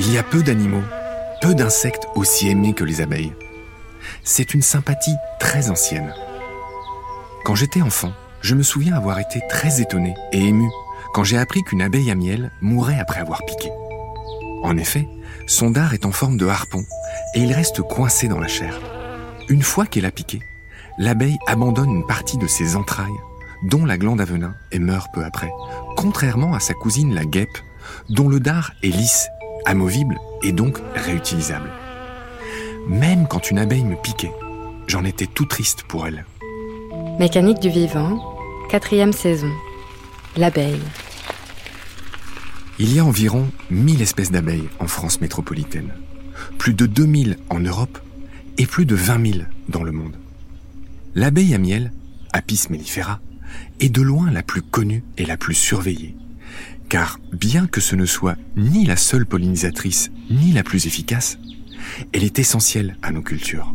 Il y a peu d'animaux, peu d'insectes aussi aimés que les abeilles. C'est une sympathie très ancienne. Quand j'étais enfant, je me souviens avoir été très étonné et ému quand j'ai appris qu'une abeille à miel mourait après avoir piqué. En effet, son dard est en forme de harpon et il reste coincé dans la chair. Une fois qu'elle a piqué, l'abeille abandonne une partie de ses entrailles, dont la glande à et meurt peu après, contrairement à sa cousine la guêpe, dont le dard est lisse, amovible et donc réutilisable. Même quand une abeille me piquait, j'en étais tout triste pour elle. Mécanique du vivant, quatrième saison. L'abeille. Il y a environ 1000 espèces d'abeilles en France métropolitaine, plus de 2000 en Europe et plus de 20 000 dans le monde. L'abeille à miel, Apis mellifera, est de loin la plus connue et la plus surveillée. Car bien que ce ne soit ni la seule pollinisatrice ni la plus efficace, elle est essentielle à nos cultures.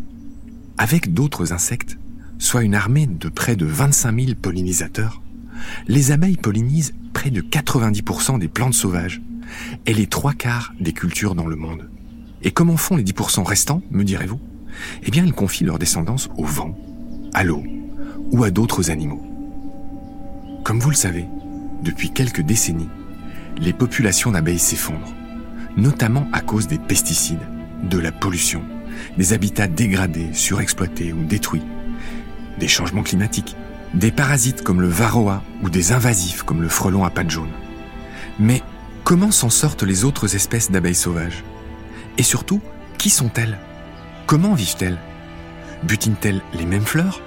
Avec d'autres insectes, soit une armée de près de 25 000 pollinisateurs, les abeilles pollinisent près de 90% des plantes sauvages et les trois quarts des cultures dans le monde. Et comment font les 10% restants, me direz-vous? Eh bien, elles confient leur descendance au vent, à l'eau ou à d'autres animaux. Comme vous le savez, depuis quelques décennies, les populations d'abeilles s'effondrent, notamment à cause des pesticides, de la pollution, des habitats dégradés, surexploités ou détruits, des changements climatiques, des parasites comme le varroa ou des invasifs comme le frelon à pattes jaunes. Mais comment s'en sortent les autres espèces d'abeilles sauvages? Et surtout, qui sont-elles? Comment vivent-elles? Butinent-elles les mêmes fleurs?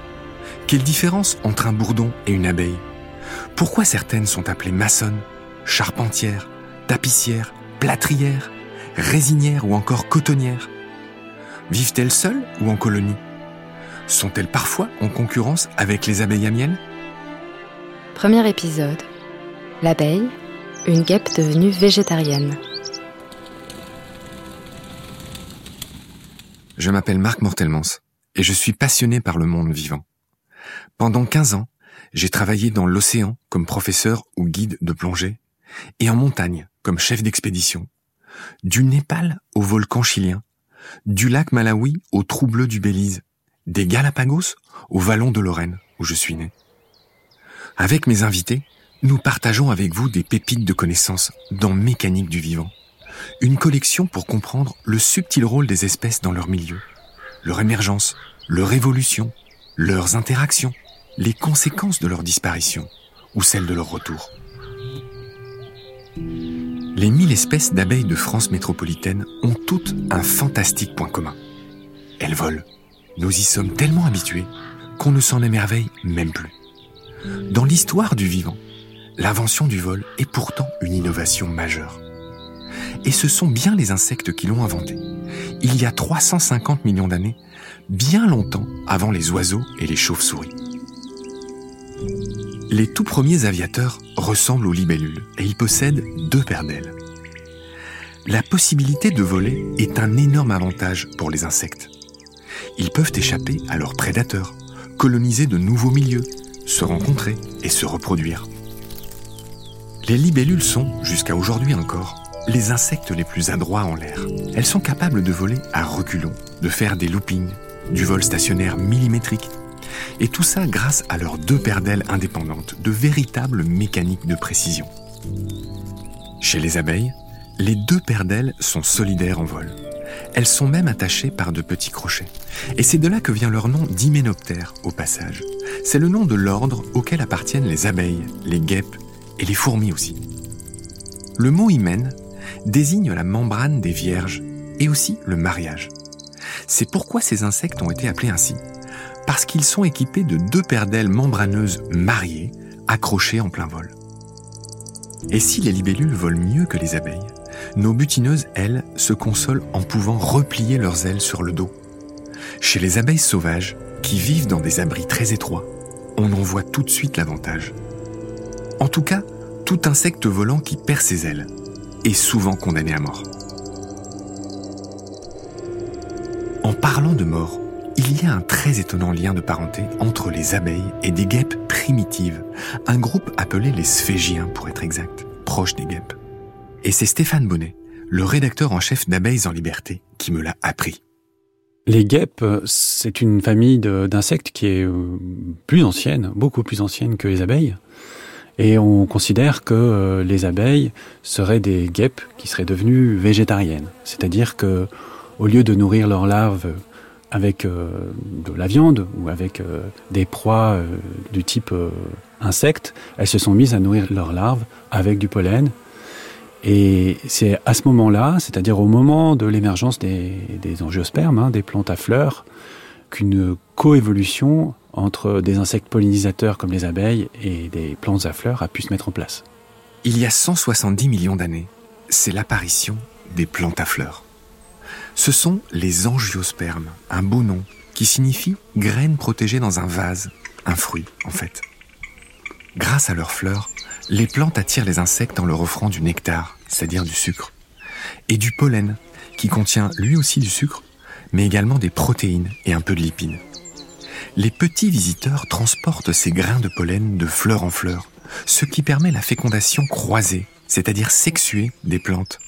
Quelle différence entre un bourdon et une abeille? Pourquoi certaines sont appelées maçonnes, charpentières, tapissières, plâtrières, résinières ou encore cotonnières Vivent-elles seules ou en colonie? Sont-elles parfois en concurrence avec les abeilles à miel Premier épisode. L'abeille, une guêpe devenue végétarienne. Je m'appelle Marc Mortelmans et je suis passionné par le monde vivant. Pendant 15 ans, j'ai travaillé dans l'océan comme professeur ou guide de plongée et en montagne comme chef d'expédition. Du Népal au volcan chilien, du lac Malawi au trou bleu du Belize, des Galapagos au vallon de Lorraine où je suis né. Avec mes invités, nous partageons avec vous des pépites de connaissances dans Mécanique du vivant, une collection pour comprendre le subtil rôle des espèces dans leur milieu, leur émergence, leur évolution, leurs interactions les conséquences de leur disparition ou celles de leur retour. Les mille espèces d'abeilles de France métropolitaine ont toutes un fantastique point commun. Elles volent. Nous y sommes tellement habitués qu'on ne s'en émerveille même plus. Dans l'histoire du vivant, l'invention du vol est pourtant une innovation majeure. Et ce sont bien les insectes qui l'ont inventé. Il y a 350 millions d'années, bien longtemps avant les oiseaux et les chauves-souris. Les tout premiers aviateurs ressemblent aux libellules et ils possèdent deux paires d'ailes. La possibilité de voler est un énorme avantage pour les insectes. Ils peuvent échapper à leurs prédateurs, coloniser de nouveaux milieux, se rencontrer et se reproduire. Les libellules sont, jusqu'à aujourd'hui encore, les insectes les plus adroits en l'air. Elles sont capables de voler à reculons, de faire des loopings, du vol stationnaire millimétrique et tout ça grâce à leurs deux paires d'ailes indépendantes, de véritables mécaniques de précision. Chez les abeilles, les deux paires d'ailes sont solidaires en vol. Elles sont même attachées par de petits crochets. Et c'est de là que vient leur nom d'hyménoptère au passage. C'est le nom de l'ordre auquel appartiennent les abeilles, les guêpes et les fourmis aussi. Le mot hymen désigne la membrane des vierges et aussi le mariage. C'est pourquoi ces insectes ont été appelés ainsi parce qu'ils sont équipés de deux paires d'ailes membraneuses mariées, accrochées en plein vol. Et si les libellules volent mieux que les abeilles, nos butineuses, elles, se consolent en pouvant replier leurs ailes sur le dos. Chez les abeilles sauvages, qui vivent dans des abris très étroits, on en voit tout de suite l'avantage. En tout cas, tout insecte volant qui perd ses ailes est souvent condamné à mort. En parlant de mort, il y a un très étonnant lien de parenté entre les abeilles et des guêpes primitives, un groupe appelé les sphégiens pour être exact, proche des guêpes. Et c'est Stéphane Bonnet, le rédacteur en chef d'Abeilles en Liberté qui me l'a appris. Les guêpes, c'est une famille d'insectes qui est euh, plus ancienne, beaucoup plus ancienne que les abeilles. Et on considère que euh, les abeilles seraient des guêpes qui seraient devenues végétariennes. C'est-à-dire que, au lieu de nourrir leurs larves avec euh, de la viande ou avec des proies du type insectes, elles se sont mises à nourrir leurs larves avec du pollen et c'est à ce moment-là, c'est-à-dire au moment de l'émergence des, angiospermes, hein, des plantes à fleurs, qu'une coévolution entre des insectes pollinisateurs comme les abeilles et des plantes à fleurs a pu se mettre en place. Il y a 170 millions d'années, c'est l'apparition des plantes à fleurs. Ce sont les angiospermes, un beau nom qui signifie graines protégées dans un vase, un fruit en fait. Grâce à leurs fleurs, les plantes attirent les insectes en leur offrant du nectar, c'est-à-dire du sucre, et du pollen, qui contient lui aussi du sucre, mais également des protéines et un peu de lipides. Les petits visiteurs transportent ces grains de pollen de fleur en fleur, ce qui permet la fécondation croisée, c'est-à-dire sexuée des plantes,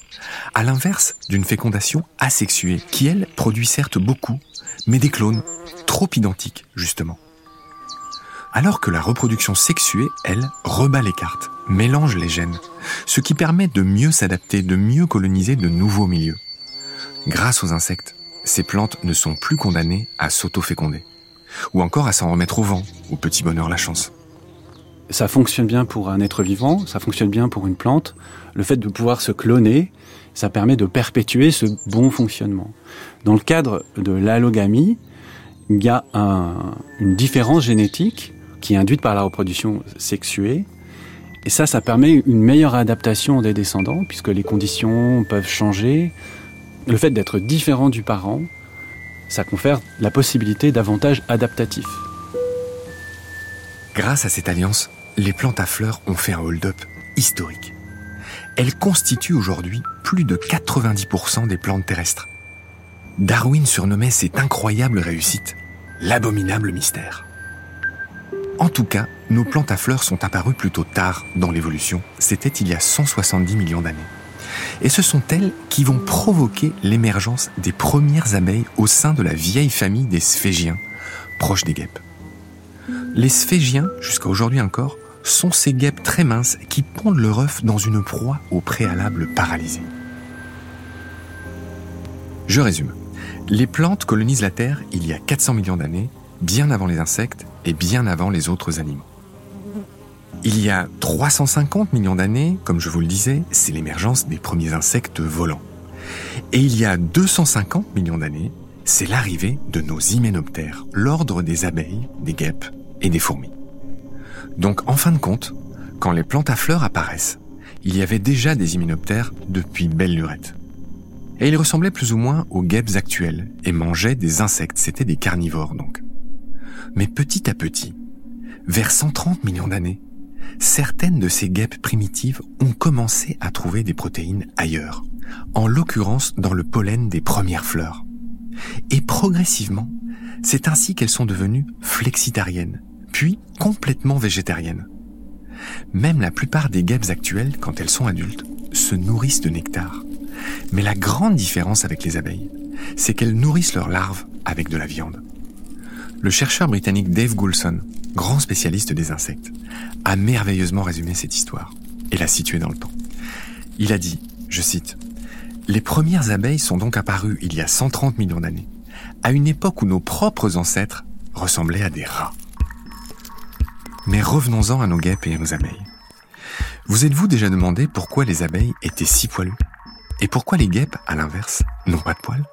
à l'inverse d'une fécondation asexuée, qui elle produit certes beaucoup, mais des clones, trop identiques justement alors que la reproduction sexuée, elle, rebat les cartes, mélange les gènes, ce qui permet de mieux s'adapter, de mieux coloniser de nouveaux milieux. Grâce aux insectes, ces plantes ne sont plus condamnées à s'auto-féconder, ou encore à s'en remettre au vent, au petit bonheur la chance. Ça fonctionne bien pour un être vivant, ça fonctionne bien pour une plante. Le fait de pouvoir se cloner, ça permet de perpétuer ce bon fonctionnement. Dans le cadre de l'allogamie, il y a une différence génétique qui est induite par la reproduction sexuée. Et ça, ça permet une meilleure adaptation des descendants, puisque les conditions peuvent changer. Le fait d'être différent du parent, ça confère la possibilité d'avantages adaptatifs. Grâce à cette alliance, les plantes à fleurs ont fait un hold-up historique. Elles constituent aujourd'hui plus de 90% des plantes terrestres. Darwin surnommait cette incroyable réussite l'abominable mystère. En tout cas, nos plantes à fleurs sont apparues plutôt tard dans l'évolution. C'était il y a 170 millions d'années. Et ce sont elles qui vont provoquer l'émergence des premières abeilles au sein de la vieille famille des sphégiens, proches des guêpes. Les sphégiens, jusqu'à aujourd'hui encore, sont ces guêpes très minces qui pondent leur œuf dans une proie au préalable paralysée. Je résume. Les plantes colonisent la Terre il y a 400 millions d'années, bien avant les insectes et bien avant les autres animaux. Il y a 350 millions d'années, comme je vous le disais, c'est l'émergence des premiers insectes volants. Et il y a 250 millions d'années, c'est l'arrivée de nos hyménoptères, l'ordre des abeilles, des guêpes et des fourmis. Donc en fin de compte, quand les plantes à fleurs apparaissent, il y avait déjà des hyménoptères depuis belle lurette. Et ils ressemblaient plus ou moins aux guêpes actuelles et mangeaient des insectes, c'étaient des carnivores donc. Mais petit à petit, vers 130 millions d'années, certaines de ces guêpes primitives ont commencé à trouver des protéines ailleurs, en l'occurrence dans le pollen des premières fleurs. Et progressivement, c'est ainsi qu'elles sont devenues flexitariennes, puis complètement végétariennes. Même la plupart des guêpes actuelles, quand elles sont adultes, se nourrissent de nectar. Mais la grande différence avec les abeilles, c'est qu'elles nourrissent leurs larves avec de la viande. Le chercheur britannique Dave Goulson, grand spécialiste des insectes, a merveilleusement résumé cette histoire et l'a située dans le temps. Il a dit, je cite, Les premières abeilles sont donc apparues il y a 130 millions d'années, à une époque où nos propres ancêtres ressemblaient à des rats. Mais revenons-en à nos guêpes et à nos abeilles. Vous êtes-vous déjà demandé pourquoi les abeilles étaient si poilues? Et pourquoi les guêpes, à l'inverse, n'ont pas de poils?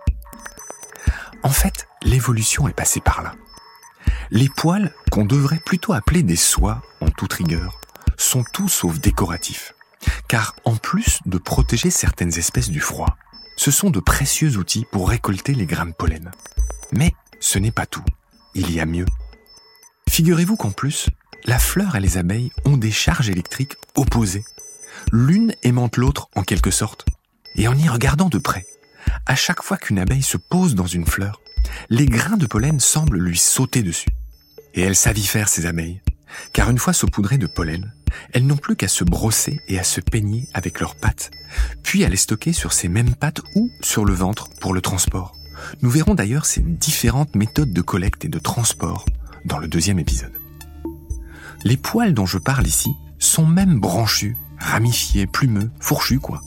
En fait, l'évolution est passée par là. Les poils, qu'on devrait plutôt appeler des soies en toute rigueur, sont tout sauf décoratifs. Car en plus de protéger certaines espèces du froid, ce sont de précieux outils pour récolter les grains de pollen. Mais ce n'est pas tout. Il y a mieux. Figurez-vous qu'en plus, la fleur et les abeilles ont des charges électriques opposées. L'une aimante l'autre en quelque sorte. Et en y regardant de près, à chaque fois qu'une abeille se pose dans une fleur, les grains de pollen semblent lui sauter dessus. Et elle savifère ces abeilles, car une fois saupoudrées de pollen, elles n'ont plus qu'à se brosser et à se peigner avec leurs pattes, puis à les stocker sur ces mêmes pattes ou sur le ventre pour le transport. Nous verrons d'ailleurs ces différentes méthodes de collecte et de transport dans le deuxième épisode. Les poils dont je parle ici sont même branchus, ramifiés, plumeux, fourchus quoi.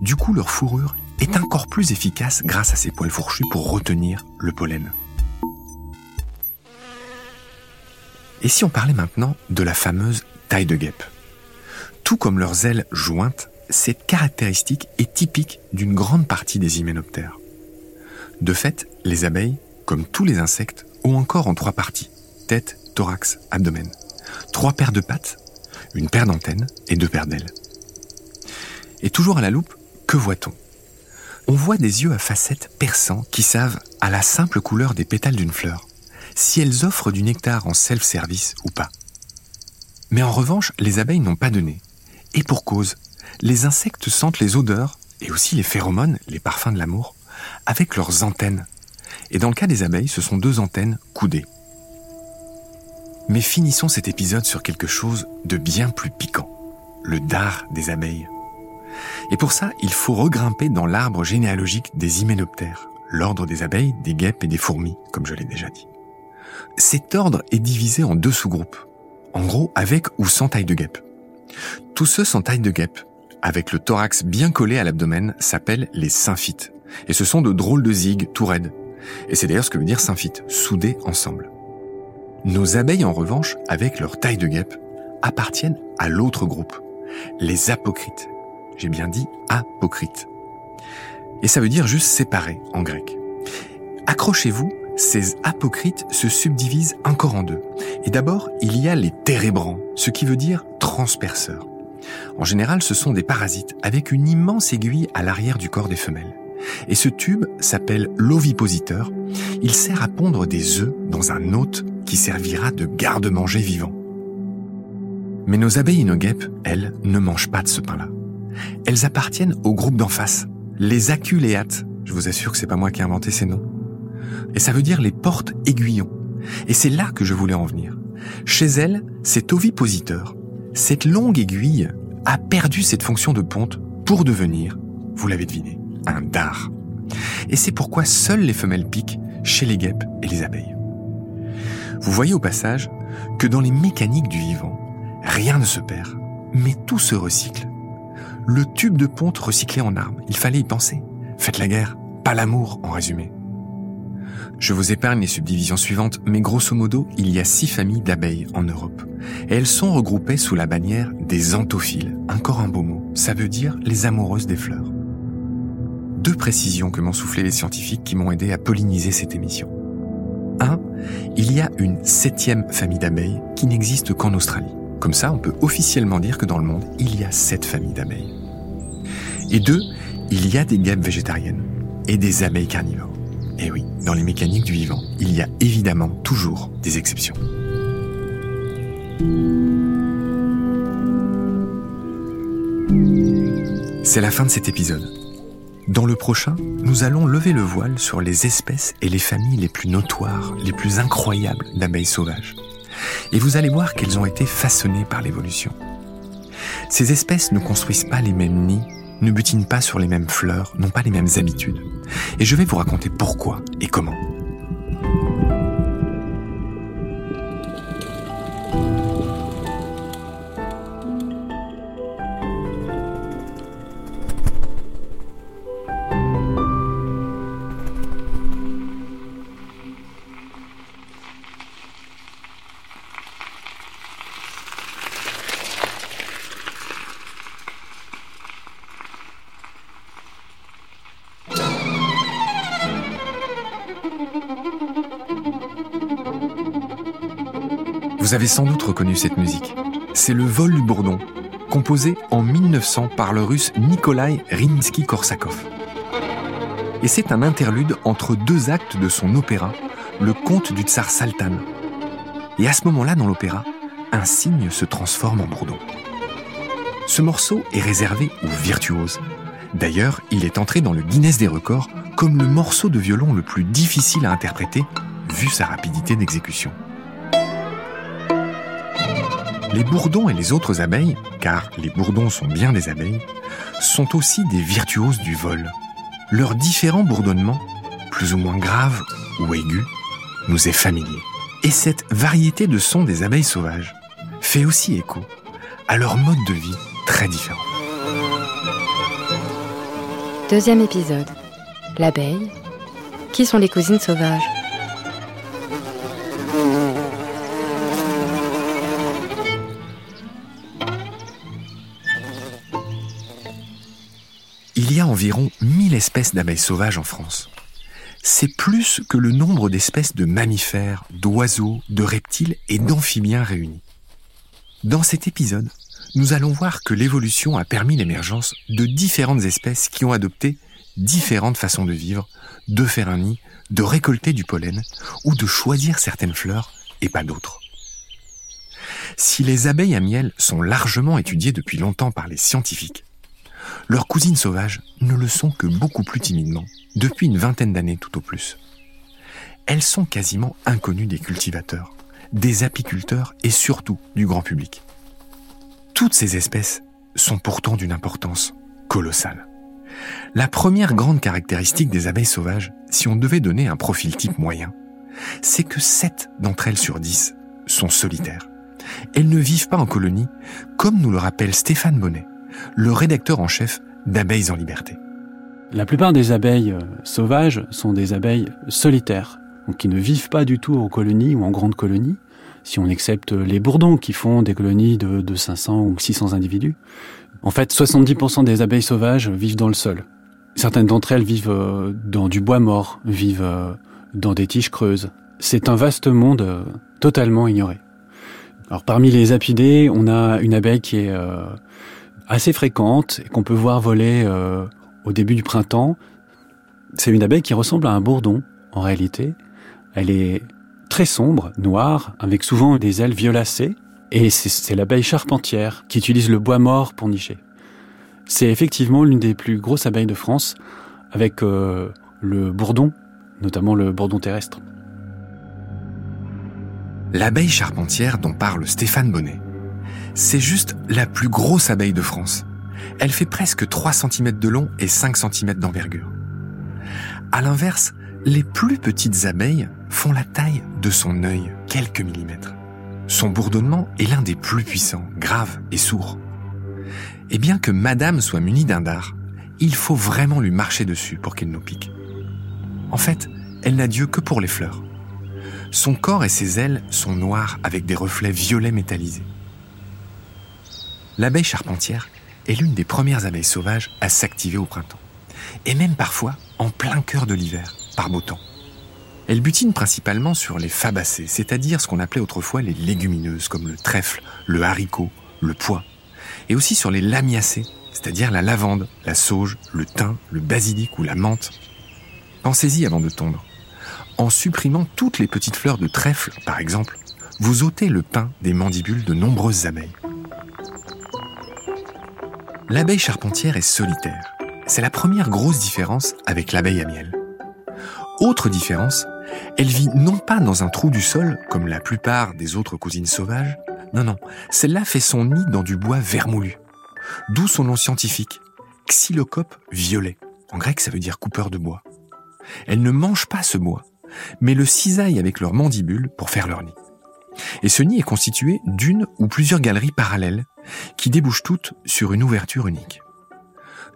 Du coup, leur fourrure est encore plus efficace grâce à ces poils fourchus pour retenir le pollen. Et si on parlait maintenant de la fameuse taille de guêpe? Tout comme leurs ailes jointes, cette caractéristique est typique d'une grande partie des hyménoptères. De fait, les abeilles, comme tous les insectes, ont encore en trois parties tête, thorax, abdomen. Trois paires de pattes, une paire d'antennes et deux paires d'ailes. Et toujours à la loupe, que voit-on? On voit des yeux à facettes perçants qui savent, à la simple couleur des pétales d'une fleur, si elles offrent du nectar en self-service ou pas. Mais en revanche, les abeilles n'ont pas de nez. Et pour cause, les insectes sentent les odeurs et aussi les phéromones, les parfums de l'amour, avec leurs antennes. Et dans le cas des abeilles, ce sont deux antennes coudées. Mais finissons cet épisode sur quelque chose de bien plus piquant, le dard des abeilles. Et pour ça, il faut regrimper dans l'arbre généalogique des hyménoptères, l'ordre des abeilles, des guêpes et des fourmis, comme je l'ai déjà dit. Cet ordre est divisé en deux sous-groupes, en gros avec ou sans taille de guêpe. Tous ceux sans taille de guêpe, avec le thorax bien collé à l'abdomen, s'appellent les symphytes. Et ce sont de drôles de zigues tout raides. Et c'est d'ailleurs ce que veut dire symphyte, soudés ensemble. Nos abeilles, en revanche, avec leur taille de guêpe, appartiennent à l'autre groupe, les apocrites. J'ai bien dit apocrites. Et ça veut dire juste séparés en grec. Accrochez-vous, ces apocrites se subdivisent encore en deux. Et d'abord, il y a les térébrants, ce qui veut dire transperceurs. En général, ce sont des parasites avec une immense aiguille à l'arrière du corps des femelles. Et ce tube s'appelle l'ovipositeur. Il sert à pondre des œufs dans un hôte qui servira de garde-manger vivant. Mais nos abeilles et nos guêpes, elles, ne mangent pas de ce pain-là. Elles appartiennent au groupe d'en face, les aculéates. Je vous assure que c'est pas moi qui ai inventé ces noms. Et ça veut dire les portes aiguillons. Et c'est là que je voulais en venir. Chez elles, cet ovipositeur, cette longue aiguille, a perdu cette fonction de ponte pour devenir, vous l'avez deviné, un dard. Et c'est pourquoi seules les femelles piquent chez les guêpes et les abeilles. Vous voyez au passage que dans les mécaniques du vivant, rien ne se perd, mais tout se recycle. Le tube de ponte recyclé en arme, il fallait y penser. Faites la guerre, pas l'amour en résumé. Je vous épargne les subdivisions suivantes, mais grosso modo, il y a six familles d'abeilles en Europe. Et elles sont regroupées sous la bannière des anthophiles. Encore un beau mot, ça veut dire les amoureuses des fleurs deux précisions que m'ont soufflé les scientifiques qui m'ont aidé à polliniser cette émission. 1. Il y a une septième famille d'abeilles qui n'existe qu'en Australie. Comme ça, on peut officiellement dire que dans le monde, il y a sept familles d'abeilles. Et deux, il y a des guêpes végétariennes et des abeilles carnivores. Et oui, dans les mécaniques du vivant, il y a évidemment toujours des exceptions. C'est la fin de cet épisode. Dans le prochain, nous allons lever le voile sur les espèces et les familles les plus notoires, les plus incroyables d'abeilles sauvages. Et vous allez voir qu'elles ont été façonnées par l'évolution. Ces espèces ne construisent pas les mêmes nids, ne butinent pas sur les mêmes fleurs, n'ont pas les mêmes habitudes. Et je vais vous raconter pourquoi et comment. Vous avez sans doute reconnu cette musique. C'est le vol du bourdon, composé en 1900 par le russe Nikolai Rimsky-Korsakov. Et c'est un interlude entre deux actes de son opéra, le conte du tsar Saltan. Et à ce moment-là, dans l'opéra, un cygne se transforme en bourdon. Ce morceau est réservé aux virtuoses. D'ailleurs, il est entré dans le Guinness des records comme le morceau de violon le plus difficile à interpréter, vu sa rapidité d'exécution. Les bourdons et les autres abeilles, car les bourdons sont bien des abeilles, sont aussi des virtuoses du vol. Leurs différents bourdonnements, plus ou moins graves ou aigus, nous est familier. Et cette variété de sons des abeilles sauvages fait aussi écho à leur mode de vie très différent. Deuxième épisode. L'abeille. Qui sont les cousines sauvages? Environ 1000 espèces d'abeilles sauvages en France. C'est plus que le nombre d'espèces de mammifères, d'oiseaux, de reptiles et d'amphibiens réunis. Dans cet épisode, nous allons voir que l'évolution a permis l'émergence de différentes espèces qui ont adopté différentes façons de vivre, de faire un nid, de récolter du pollen ou de choisir certaines fleurs et pas d'autres. Si les abeilles à miel sont largement étudiées depuis longtemps par les scientifiques, leurs cousines sauvages ne le sont que beaucoup plus timidement, depuis une vingtaine d'années tout au plus. Elles sont quasiment inconnues des cultivateurs, des apiculteurs et surtout du grand public. Toutes ces espèces sont pourtant d'une importance colossale. La première grande caractéristique des abeilles sauvages, si on devait donner un profil type moyen, c'est que 7 d'entre elles sur 10 sont solitaires. Elles ne vivent pas en colonie, comme nous le rappelle Stéphane Bonnet, le rédacteur en chef d'Abeilles en liberté. La plupart des abeilles euh, sauvages sont des abeilles solitaires, qui ne vivent pas du tout en colonie ou en grande colonie, si on accepte les bourdons qui font des colonies de, de 500 ou 600 individus. En fait, 70% des abeilles sauvages vivent dans le sol. Certaines d'entre elles vivent euh, dans du bois mort, vivent euh, dans des tiges creuses. C'est un vaste monde totalement ignoré. Alors parmi les apidés, on a une abeille qui est assez fréquente et qu'on peut voir voler euh, au début du printemps. C'est une abeille qui ressemble à un bourdon en réalité. Elle est très sombre, noire, avec souvent des ailes violacées. Et c'est l'abeille charpentière qui utilise le bois mort pour nicher. C'est effectivement l'une des plus grosses abeilles de France, avec euh, le bourdon, notamment le bourdon terrestre. L'abeille charpentière dont parle Stéphane Bonnet c'est juste la plus grosse abeille de France. Elle fait presque 3 cm de long et 5 cm d'envergure. À l'inverse, les plus petites abeilles font la taille de son œil, quelques millimètres. Son bourdonnement est l'un des plus puissants, grave et sourd. Et bien que Madame soit munie d'un dard, il faut vraiment lui marcher dessus pour qu'elle nous pique. En fait, elle n'a Dieu que pour les fleurs. Son corps et ses ailes sont noirs avec des reflets violets métallisés l'abeille charpentière est l'une des premières abeilles sauvages à s'activer au printemps, et même parfois en plein cœur de l'hiver, par beau temps. Elle butine principalement sur les fabacées, c'est-à-dire ce qu'on appelait autrefois les légumineuses, comme le trèfle, le haricot, le pois, et aussi sur les lamiacées, c'est-à-dire la lavande, la sauge, le thym, le basilic ou la menthe. Pensez-y avant de tondre. En supprimant toutes les petites fleurs de trèfle, par exemple, vous ôtez le pain des mandibules de nombreuses abeilles. L'abeille charpentière est solitaire. C'est la première grosse différence avec l'abeille à miel. Autre différence, elle vit non pas dans un trou du sol, comme la plupart des autres cousines sauvages, non, non, celle-là fait son nid dans du bois vermoulu. D'où son nom scientifique, Xylocope violet. En grec, ça veut dire coupeur de bois. Elles ne mangent pas ce bois, mais le cisaillent avec leurs mandibules pour faire leur nid. Et ce nid est constitué d'une ou plusieurs galeries parallèles qui débouchent toutes sur une ouverture unique.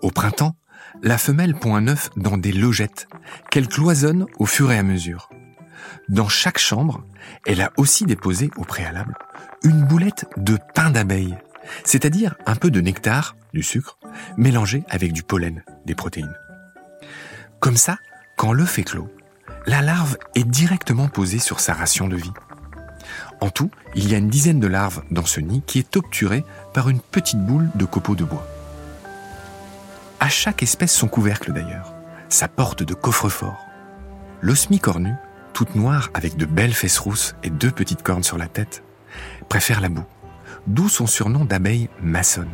Au printemps, la femelle pond un œuf dans des logettes qu'elle cloisonne au fur et à mesure. Dans chaque chambre, elle a aussi déposé au préalable une boulette de pain d'abeille, c'est-à-dire un peu de nectar, du sucre, mélangé avec du pollen, des protéines. Comme ça, quand l'œuf est clos, la larve est directement posée sur sa ration de vie. En tout, il y a une dizaine de larves dans ce nid qui est obturé par une petite boule de copeaux de bois. À chaque espèce son couvercle d'ailleurs, sa porte de coffre-fort. L'osmie cornue, toute noire avec de belles fesses rousses et deux petites cornes sur la tête, préfère la boue, d'où son surnom d'abeille maçonne.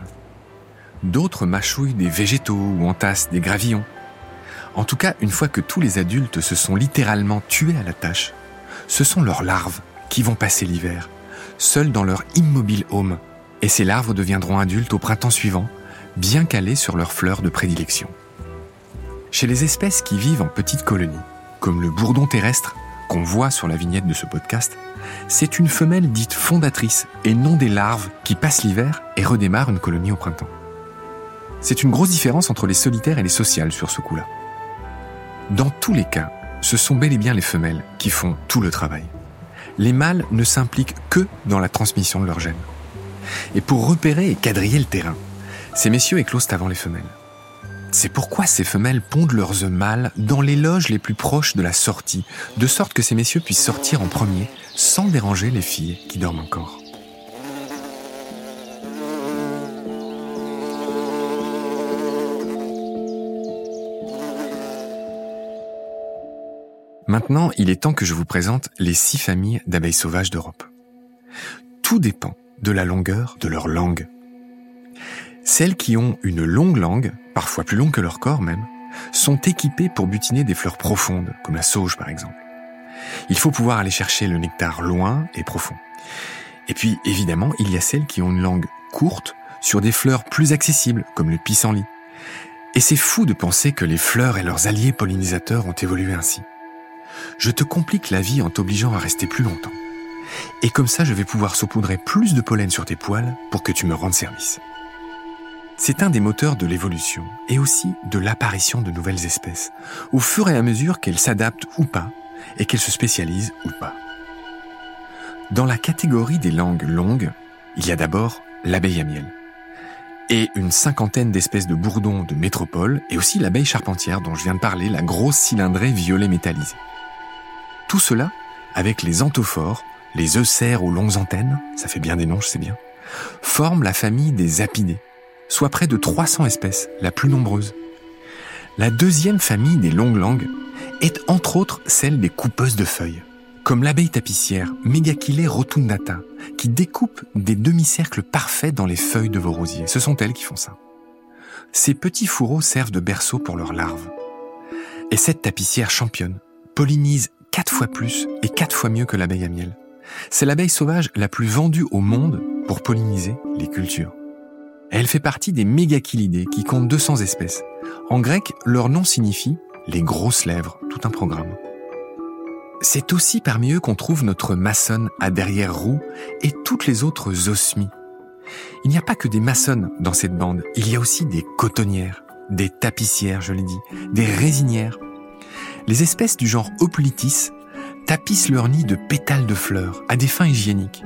D'autres mâchouillent des végétaux ou entassent des gravillons. En tout cas, une fois que tous les adultes se sont littéralement tués à la tâche, ce sont leurs larves qui vont passer l'hiver, seules dans leur immobile home, et ces larves deviendront adultes au printemps suivant, bien calées sur leurs fleurs de prédilection. Chez les espèces qui vivent en petites colonies, comme le bourdon terrestre qu'on voit sur la vignette de ce podcast, c'est une femelle dite fondatrice et non des larves qui passent l'hiver et redémarrent une colonie au printemps. C'est une grosse différence entre les solitaires et les sociales sur ce coup-là. Dans tous les cas, ce sont bel et bien les femelles qui font tout le travail. Les mâles ne s'impliquent que dans la transmission de leurs gènes. Et pour repérer et quadriller le terrain, ces messieurs éclosent avant les femelles. C'est pourquoi ces femelles pondent leurs œufs mâles dans les loges les plus proches de la sortie, de sorte que ces messieurs puissent sortir en premier sans déranger les filles qui dorment encore. Maintenant, il est temps que je vous présente les six familles d'abeilles sauvages d'Europe. Tout dépend de la longueur de leur langue. Celles qui ont une longue langue, parfois plus longue que leur corps même, sont équipées pour butiner des fleurs profondes, comme la sauge par exemple. Il faut pouvoir aller chercher le nectar loin et profond. Et puis, évidemment, il y a celles qui ont une langue courte sur des fleurs plus accessibles, comme le pissenlit. Et c'est fou de penser que les fleurs et leurs alliés pollinisateurs ont évolué ainsi. Je te complique la vie en t'obligeant à rester plus longtemps. Et comme ça, je vais pouvoir saupoudrer plus de pollen sur tes poils pour que tu me rendes service. C'est un des moteurs de l'évolution et aussi de l'apparition de nouvelles espèces, au fur et à mesure qu'elles s'adaptent ou pas et qu'elles se spécialisent ou pas. Dans la catégorie des langues longues, il y a d'abord l'abeille à miel et une cinquantaine d'espèces de bourdons de métropole et aussi l'abeille charpentière dont je viens de parler, la grosse cylindrée violet métallisée. Tout cela avec les anthophores, les œufs aux longues antennes, ça fait bien des noms, je sais bien, forment la famille des apidés, soit près de 300 espèces, la plus nombreuse. La deuxième famille des longues langues est entre autres celle des coupeuses de feuilles, comme l'abeille tapissière Megachile rotundata, qui découpe des demi-cercles parfaits dans les feuilles de vos rosiers. Ce sont elles qui font ça. Ces petits fourreaux servent de berceau pour leurs larves. Et cette tapissière championne pollinise quatre fois plus et quatre fois mieux que l'abeille à miel. C'est l'abeille sauvage la plus vendue au monde pour polliniser les cultures. Elle fait partie des mégachilidés qui comptent 200 espèces. En grec, leur nom signifie les grosses lèvres, tout un programme. C'est aussi parmi eux qu'on trouve notre maçonne à derrière roue et toutes les autres osmies. Il n'y a pas que des maçonnes dans cette bande, il y a aussi des cotonnières, des tapissières, je l'ai dit, des résinières. Les espèces du genre Hoplitis tapissent leur nid de pétales de fleurs à des fins hygiéniques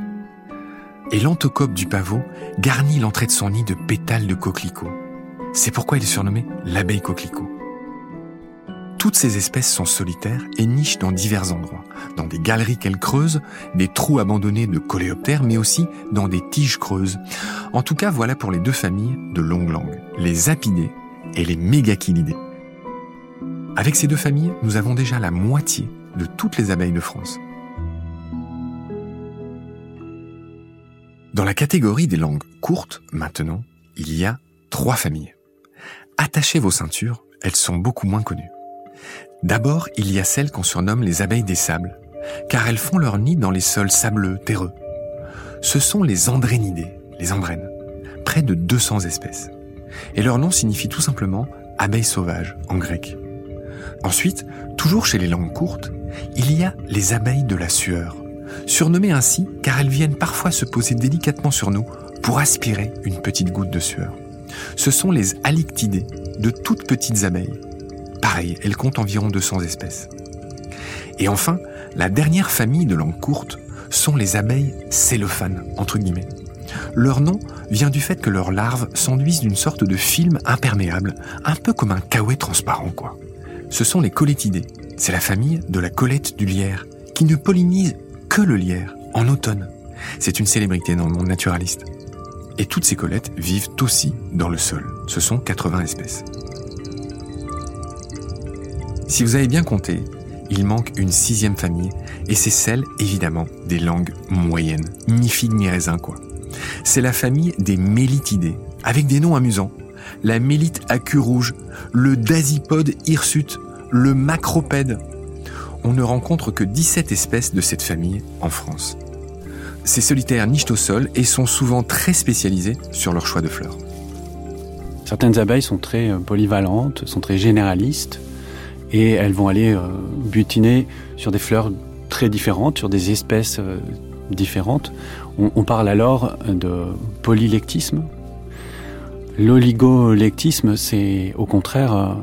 et l'antocope du pavot garnit l'entrée de son nid de pétales de coquelicot. C'est pourquoi il est surnommé l'abeille coquelicot. Toutes ces espèces sont solitaires et nichent dans divers endroits, dans des galeries qu'elles creusent, des trous abandonnés de coléoptères, mais aussi dans des tiges creuses. En tout cas, voilà pour les deux familles de longues langues, les apidés et les mégachilidés. Avec ces deux familles, nous avons déjà la moitié de toutes les abeilles de France. Dans la catégorie des langues courtes, maintenant, il y a trois familles. Attachez vos ceintures, elles sont beaucoup moins connues. D'abord, il y a celles qu'on surnomme les abeilles des sables, car elles font leur nid dans les sols sableux, terreux. Ce sont les andrénidées, les andrènes, près de 200 espèces. Et leur nom signifie tout simplement abeilles sauvages en grec. Ensuite, toujours chez les langues courtes, il y a les abeilles de la sueur, surnommées ainsi car elles viennent parfois se poser délicatement sur nous pour aspirer une petite goutte de sueur. Ce sont les alictidées, de toutes petites abeilles. Pareil, elles comptent environ 200 espèces. Et enfin, la dernière famille de langues courtes sont les abeilles cellophanes, entre guillemets. Leur nom vient du fait que leurs larves s'enduisent d'une sorte de film imperméable, un peu comme un caouet transparent, quoi. Ce sont les colletidées. C'est la famille de la colette du lierre, qui ne pollinise que le lierre, en automne. C'est une célébrité dans le monde naturaliste. Et toutes ces colettes vivent aussi dans le sol. Ce sont 80 espèces. Si vous avez bien compté, il manque une sixième famille, et c'est celle, évidemment, des langues moyennes. Ni figue ni raisin, quoi. C'est la famille des mélitidés, avec des noms amusants. La mélite à queue rouge, le dasipode hirsute, le macropède, on ne rencontre que 17 espèces de cette famille en France. ces solitaires nichent au sol et sont souvent très spécialisés sur leur choix de fleurs. Certaines abeilles sont très euh, polyvalentes, sont très généralistes, et elles vont aller euh, butiner sur des fleurs très différentes, sur des espèces euh, différentes. On, parle alors de polylectisme. L'oligolectisme, c'est au contraire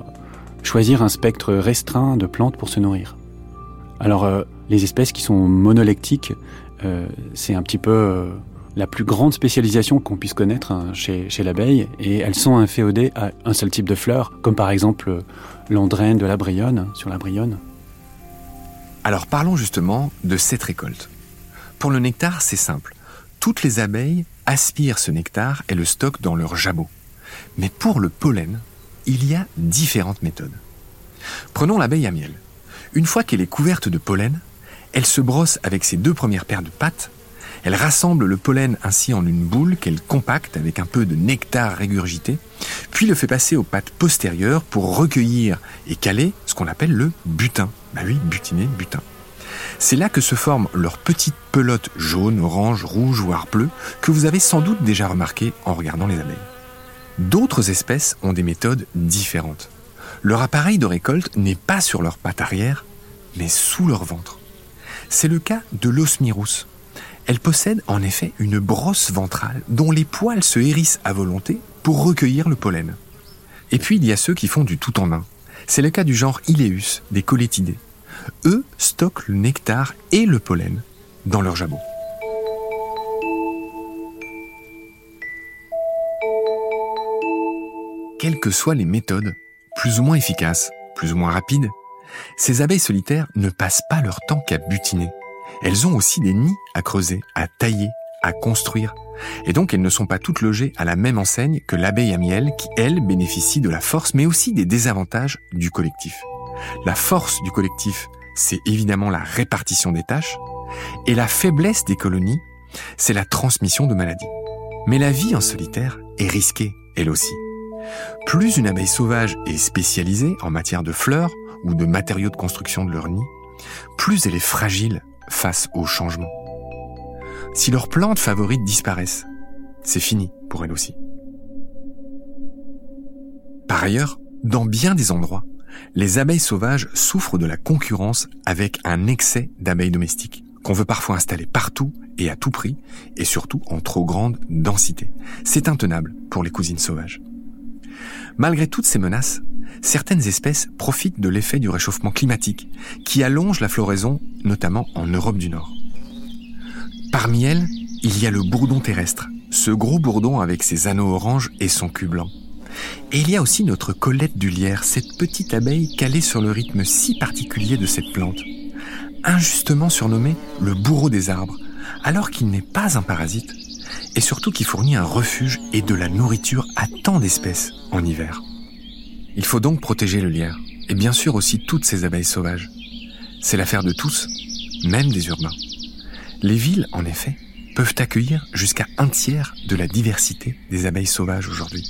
choisir un spectre restreint de plantes pour se nourrir. Alors, les espèces qui sont monolectiques, c'est un petit peu la plus grande spécialisation qu'on puisse connaître hein, chez, l'abeille, et elles sont inféodées à un seul type de fleurs, comme par exemple l'andrène de la brionne, sur la brionne. Alors parlons justement de cette récolte. Pour le nectar, c'est simple. Toutes les abeilles aspirent ce nectar et le stockent dans leur jabot. Mais pour le pollen, il y a différentes méthodes. Prenons l'abeille à miel. Une fois qu'elle est couverte de pollen, elle se brosse avec ses deux premières paires de pattes elle rassemble le pollen ainsi en une boule qu'elle compacte avec un peu de nectar régurgité, puis le fait passer aux pattes postérieures pour recueillir et caler ce qu'on appelle le butin. Bah oui, butiner, butin. C'est là que se forment leurs petites pelotes jaunes, oranges, rouges, voire bleues, que vous avez sans doute déjà remarquées en regardant les abeilles. D'autres espèces ont des méthodes différentes. Leur appareil de récolte n'est pas sur leurs pattes arrière, mais sous leur ventre. C'est le cas de l'osmirus, elle possède en effet une brosse ventrale dont les poils se hérissent à volonté pour recueillir le pollen. Et puis il y a ceux qui font du tout en un. C'est le cas du genre Ileus, des colétidés. Eux stockent le nectar et le pollen dans leur jabot. Quelles que soient les méthodes, plus ou moins efficaces, plus ou moins rapides, ces abeilles solitaires ne passent pas leur temps qu'à butiner. Elles ont aussi des nids à creuser, à tailler, à construire. Et donc elles ne sont pas toutes logées à la même enseigne que l'abeille à miel qui, elle, bénéficie de la force mais aussi des désavantages du collectif. La force du collectif, c'est évidemment la répartition des tâches, et la faiblesse des colonies, c'est la transmission de maladies. Mais la vie en solitaire est risquée, elle aussi. Plus une abeille sauvage est spécialisée en matière de fleurs ou de matériaux de construction de leur nid, plus elle est fragile face au changement. Si leurs plantes favorites disparaissent, c'est fini pour elles aussi. Par ailleurs, dans bien des endroits, les abeilles sauvages souffrent de la concurrence avec un excès d'abeilles domestiques, qu'on veut parfois installer partout et à tout prix, et surtout en trop grande densité. C'est intenable pour les cousines sauvages. Malgré toutes ces menaces, certaines espèces profitent de l'effet du réchauffement climatique, qui allonge la floraison, notamment en Europe du Nord. Parmi elles, il y a le bourdon terrestre, ce gros bourdon avec ses anneaux oranges et son cul blanc. Et il y a aussi notre Colette du lierre, cette petite abeille calée sur le rythme si particulier de cette plante. Injustement surnommé le bourreau des arbres, alors qu'il n'est pas un parasite, et surtout qui fournit un refuge et de la nourriture à tant d'espèces en hiver. Il faut donc protéger le lierre, et bien sûr aussi toutes ces abeilles sauvages. C'est l'affaire de tous, même des urbains. Les villes, en effet, peuvent accueillir jusqu'à un tiers de la diversité des abeilles sauvages aujourd'hui.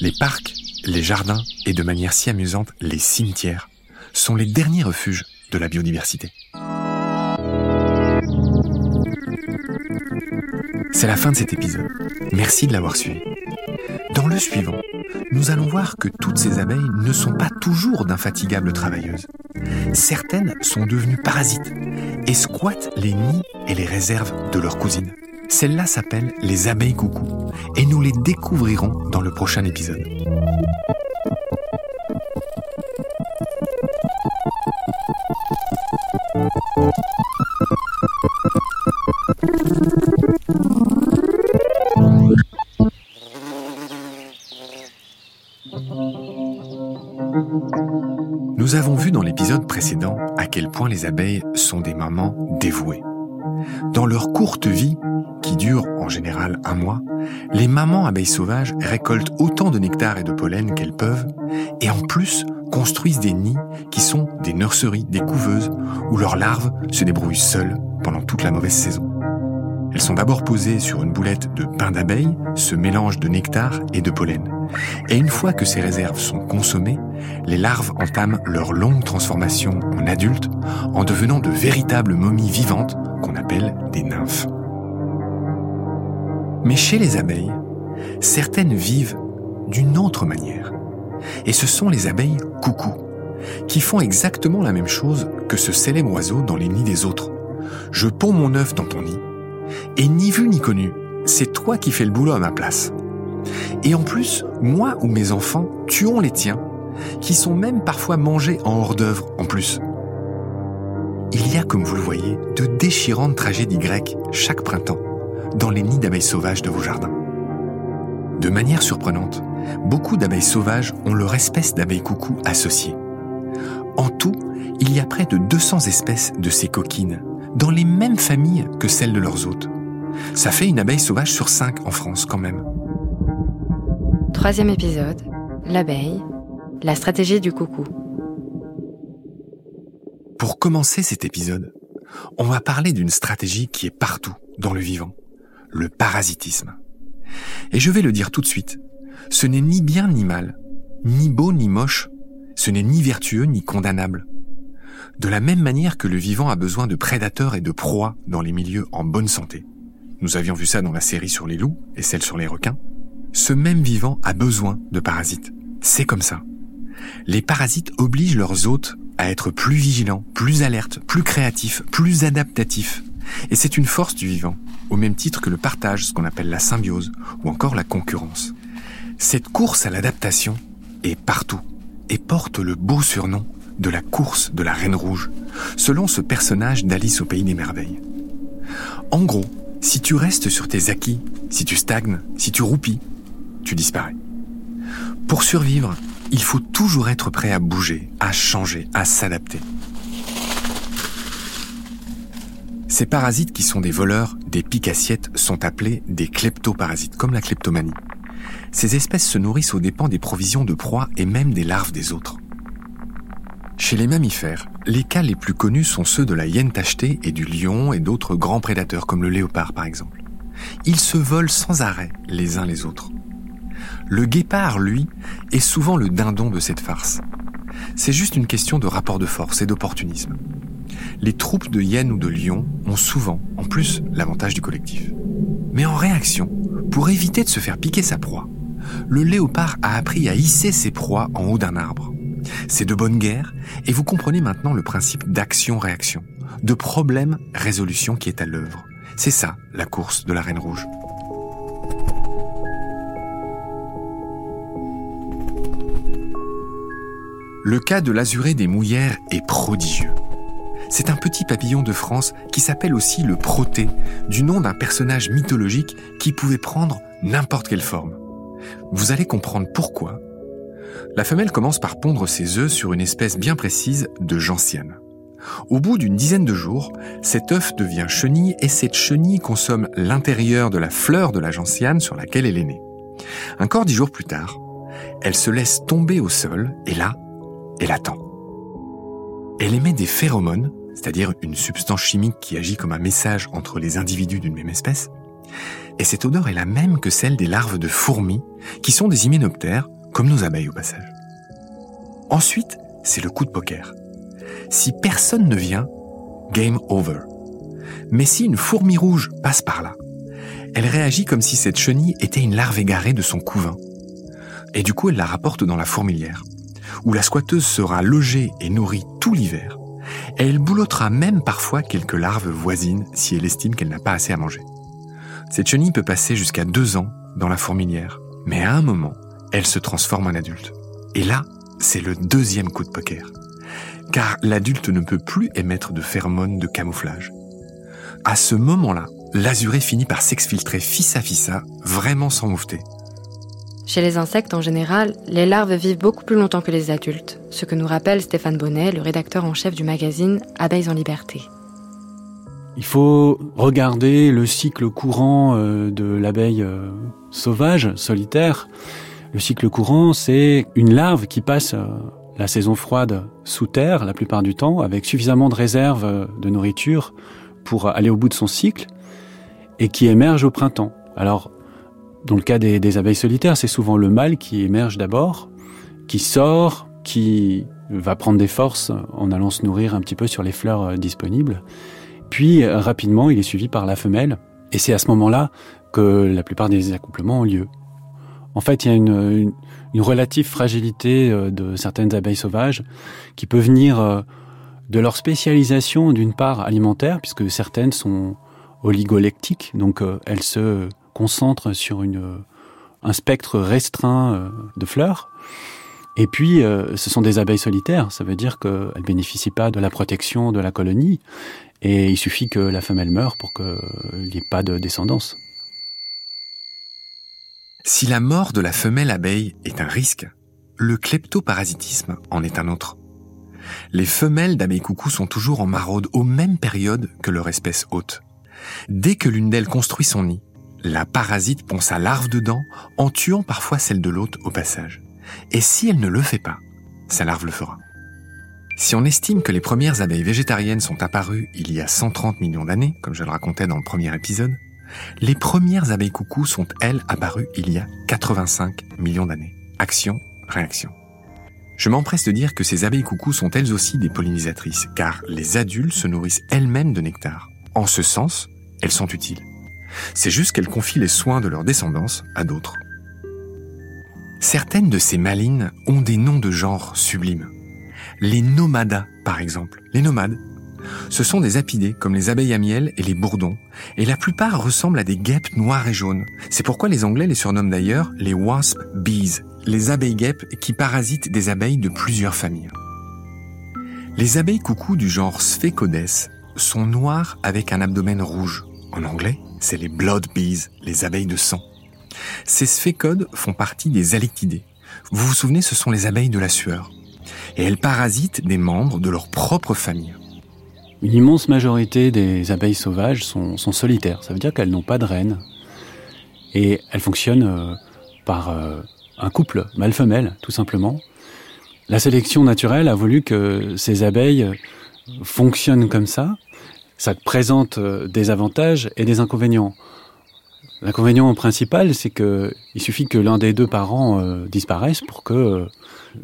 Les parcs, les jardins et de manière si amusante, les cimetières sont les derniers refuges de la biodiversité. C'est la fin de cet épisode. Merci de l'avoir suivi. Dans le suivant, nous allons voir que toutes ces abeilles ne sont pas toujours d'infatigables travailleuses. Certaines sont devenues parasites et squattent les nids et les réserves de leurs cousines. Celles-là s'appellent les abeilles coucou et nous les découvrirons dans le prochain épisode. Les abeilles sont des mamans dévouées. Dans leur courte vie, qui dure en général un mois, les mamans abeilles sauvages récoltent autant de nectar et de pollen qu'elles peuvent, et en plus construisent des nids qui sont des nurseries, des couveuses, où leurs larves se débrouillent seules pendant toute la mauvaise saison. Elles sont d'abord posées sur une boulette de pain d'abeille, ce mélange de nectar et de pollen. Et une fois que ces réserves sont consommées, les larves entament leur longue transformation en adultes en devenant de véritables momies vivantes qu'on appelle des nymphes. Mais chez les abeilles, certaines vivent d'une autre manière. Et ce sont les abeilles coucou, qui font exactement la même chose que ce célèbre oiseau dans les nids des autres. Je ponds mon œuf dans ton nid, et ni vu ni connu, c'est toi qui fais le boulot à ma place. Et en plus, moi ou mes enfants tuons les tiens, qui sont même parfois mangés en hors d'œuvre en plus. Il y a, comme vous le voyez, de déchirantes tragédies grecques chaque printemps dans les nids d'abeilles sauvages de vos jardins. De manière surprenante, beaucoup d'abeilles sauvages ont leur espèce d'abeilles coucou associée. En tout, il y a près de 200 espèces de ces coquines, dans les mêmes familles que celles de leurs hôtes. Ça fait une abeille sauvage sur cinq en France quand même. Troisième épisode, l'abeille, la stratégie du coucou. Pour commencer cet épisode, on va parler d'une stratégie qui est partout dans le vivant, le parasitisme. Et je vais le dire tout de suite, ce n'est ni bien ni mal, ni beau ni moche, ce n'est ni vertueux ni condamnable. De la même manière que le vivant a besoin de prédateurs et de proies dans les milieux en bonne santé. Nous avions vu ça dans la série sur les loups et celle sur les requins. Ce même vivant a besoin de parasites. C'est comme ça. Les parasites obligent leurs hôtes à être plus vigilants, plus alertes, plus créatifs, plus adaptatifs. Et c'est une force du vivant, au même titre que le partage, ce qu'on appelle la symbiose, ou encore la concurrence. Cette course à l'adaptation est partout et porte le beau surnom de la course de la Reine Rouge, selon ce personnage d'Alice au Pays des Merveilles. En gros, si tu restes sur tes acquis, si tu stagnes, si tu roupis, tu disparais. Pour survivre, il faut toujours être prêt à bouger, à changer, à s'adapter. Ces parasites qui sont des voleurs, des piques-assiettes, sont appelés des kleptoparasites, comme la kleptomanie. Ces espèces se nourrissent aux dépens des provisions de proie et même des larves des autres. Chez les mammifères, les cas les plus connus sont ceux de la hyène tachetée et du lion et d'autres grands prédateurs comme le léopard par exemple. Ils se volent sans arrêt les uns les autres. Le guépard, lui, est souvent le dindon de cette farce. C'est juste une question de rapport de force et d'opportunisme. Les troupes de hyènes ou de lions ont souvent, en plus, l'avantage du collectif. Mais en réaction, pour éviter de se faire piquer sa proie, le léopard a appris à hisser ses proies en haut d'un arbre. C'est de bonne guerre, et vous comprenez maintenant le principe d'action-réaction, de problème-résolution qui est à l'œuvre. C'est ça, la course de la Reine Rouge. Le cas de l'azuré des mouillères est prodigieux. C'est un petit papillon de France qui s'appelle aussi le proté, du nom d'un personnage mythologique qui pouvait prendre n'importe quelle forme. Vous allez comprendre pourquoi. La femelle commence par pondre ses œufs sur une espèce bien précise de gentiane. Au bout d'une dizaine de jours, cet œuf devient chenille et cette chenille consomme l'intérieur de la fleur de la gentiane sur laquelle elle est née. Encore dix jours plus tard, elle se laisse tomber au sol et là, elle attend. Elle émet des phéromones, c'est-à-dire une substance chimique qui agit comme un message entre les individus d'une même espèce, et cette odeur est la même que celle des larves de fourmis, qui sont des hyménoptères, comme nos abeilles au passage. Ensuite, c'est le coup de poker. Si personne ne vient, game over. Mais si une fourmi rouge passe par là, elle réagit comme si cette chenille était une larve égarée de son couvain. Et du coup, elle la rapporte dans la fourmilière où la squatteuse sera logée et nourrie tout l'hiver, et elle boulottera même parfois quelques larves voisines si elle estime qu'elle n'a pas assez à manger. Cette chenille peut passer jusqu'à deux ans dans la fourmilière, mais à un moment, elle se transforme en adulte. Et là, c'est le deuxième coup de poker. Car l'adulte ne peut plus émettre de phéromones de camouflage. À ce moment-là, l'azuré finit par s'exfiltrer fils à fissa, vraiment sans moufter. Chez les insectes en général, les larves vivent beaucoup plus longtemps que les adultes, ce que nous rappelle Stéphane Bonnet, le rédacteur en chef du magazine Abeilles en liberté. Il faut regarder le cycle courant euh, de l'abeille euh, sauvage, solitaire. Le cycle courant, c'est une larve qui passe euh, la saison froide sous terre la plupart du temps, avec suffisamment de réserves de nourriture pour aller au bout de son cycle, et qui émerge au printemps. Alors, dans le cas des, abeilles solitaires, c'est souvent le mâle qui émerge d'abord, qui sort, qui va prendre des forces en allant se nourrir un petit peu sur les fleurs euh, disponibles. Puis euh, rapidement, il est suivi par la femelle. Et c'est à ce moment-là que la plupart des accouplements ont lieu. En fait, il y a une, relative fragilité euh, de certaines abeilles sauvages qui peut venir euh, de leur spécialisation d'une part alimentaire, puisque certaines sont oligolectiques, donc euh, elles se concentrent sur un spectre restreint de fleurs. Et puis, ce sont des abeilles solitaires, ça veut dire qu'elles ne bénéficient pas de la protection de la colonie, et il suffit que la femelle meure pour qu'il n'y ait pas de descendance. Si la mort de la femelle abeille est un risque, le kleptoparasitisme en est un autre. Les femelles d'abeilles coucou sont toujours en maraude aux mêmes périodes que leur espèce hôte. Dès que l'une d'elles construit son nid, la parasite pond sa larve dedans en tuant parfois celle de l'hôte au passage. Et si elle ne le fait pas, sa larve le fera. Si on estime que les premières abeilles végétariennes sont apparues il y a 130 millions d'années, comme je le racontais dans le premier épisode, les premières abeilles coucou sont, elles, apparues il y a 85 millions d'années. Action, réaction. Je m'empresse de dire que ces abeilles coucou sont elles aussi des pollinisatrices, car les adultes se nourrissent elles-mêmes de nectar. En ce sens, elles sont utiles. C'est juste qu'elles confient les soins de leur descendance à d'autres. Certaines de ces malines ont des noms de genre sublimes. Les nomadas, par exemple. Les nomades, ce sont des apidés comme les abeilles à miel et les bourdons, et la plupart ressemblent à des guêpes noires et jaunes. C'est pourquoi les Anglais les surnomment d'ailleurs les wasp bees, les abeilles guêpes qui parasitent des abeilles de plusieurs familles. Les abeilles coucou du genre Sphecodes sont noires avec un abdomen rouge. En anglais, c'est les blood bees, les abeilles de sang. Ces sphécodes font partie des alectidés. Vous vous souvenez, ce sont les abeilles de la sueur. Et elles parasitent des membres de leur propre famille. Une immense majorité des abeilles sauvages sont, solitaires. Ça veut dire qu'elles n'ont pas de reine. Et elles fonctionnent euh, par euh, un couple mâle-femelle, tout simplement. La sélection naturelle a voulu que ces abeilles fonctionnent comme ça. Ça présente euh, des avantages et des inconvénients. L'inconvénient principal, c'est que il suffit que l'un des deux parents disparaisse pour que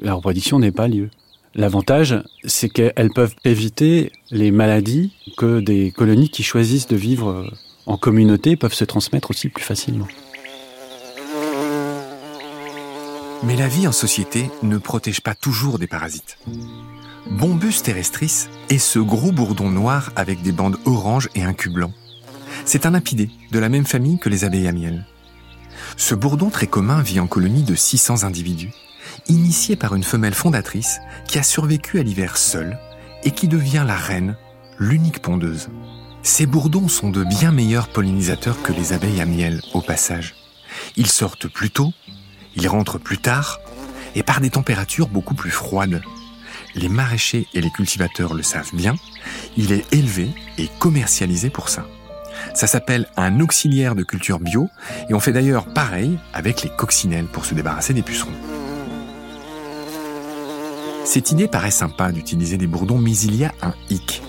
la reproduction n'ait pas lieu. L'avantage, c'est qu'elles peuvent éviter les maladies que des colonies qui choisissent de vivre en communauté peuvent se transmettre aussi plus facilement. Mais la vie en société ne protège pas toujours des parasites. Bombus terrestris est ce gros bourdon noir avec des bandes oranges et un cul blanc. C'est un apidé de la même famille que les abeilles à miel. Ce bourdon très commun vit en colonie de 600 individus initié par une femelle fondatrice qui a survécu à l'hiver seule et qui devient la reine, l'unique pondeuse. Ces bourdons sont de bien meilleurs pollinisateurs que les abeilles à miel, au passage. Ils sortent plus tôt, ils rentrent plus tard, et par des températures beaucoup plus froides. Les maraîchers et les cultivateurs le savent bien, il est élevé et commercialisé pour ça. Ça s'appelle un auxiliaire de culture bio, et on fait d'ailleurs pareil avec les coccinelles pour se débarrasser des pucerons. Cette idée paraît sympa d'utiliser des bourdons, mais il y a un hic.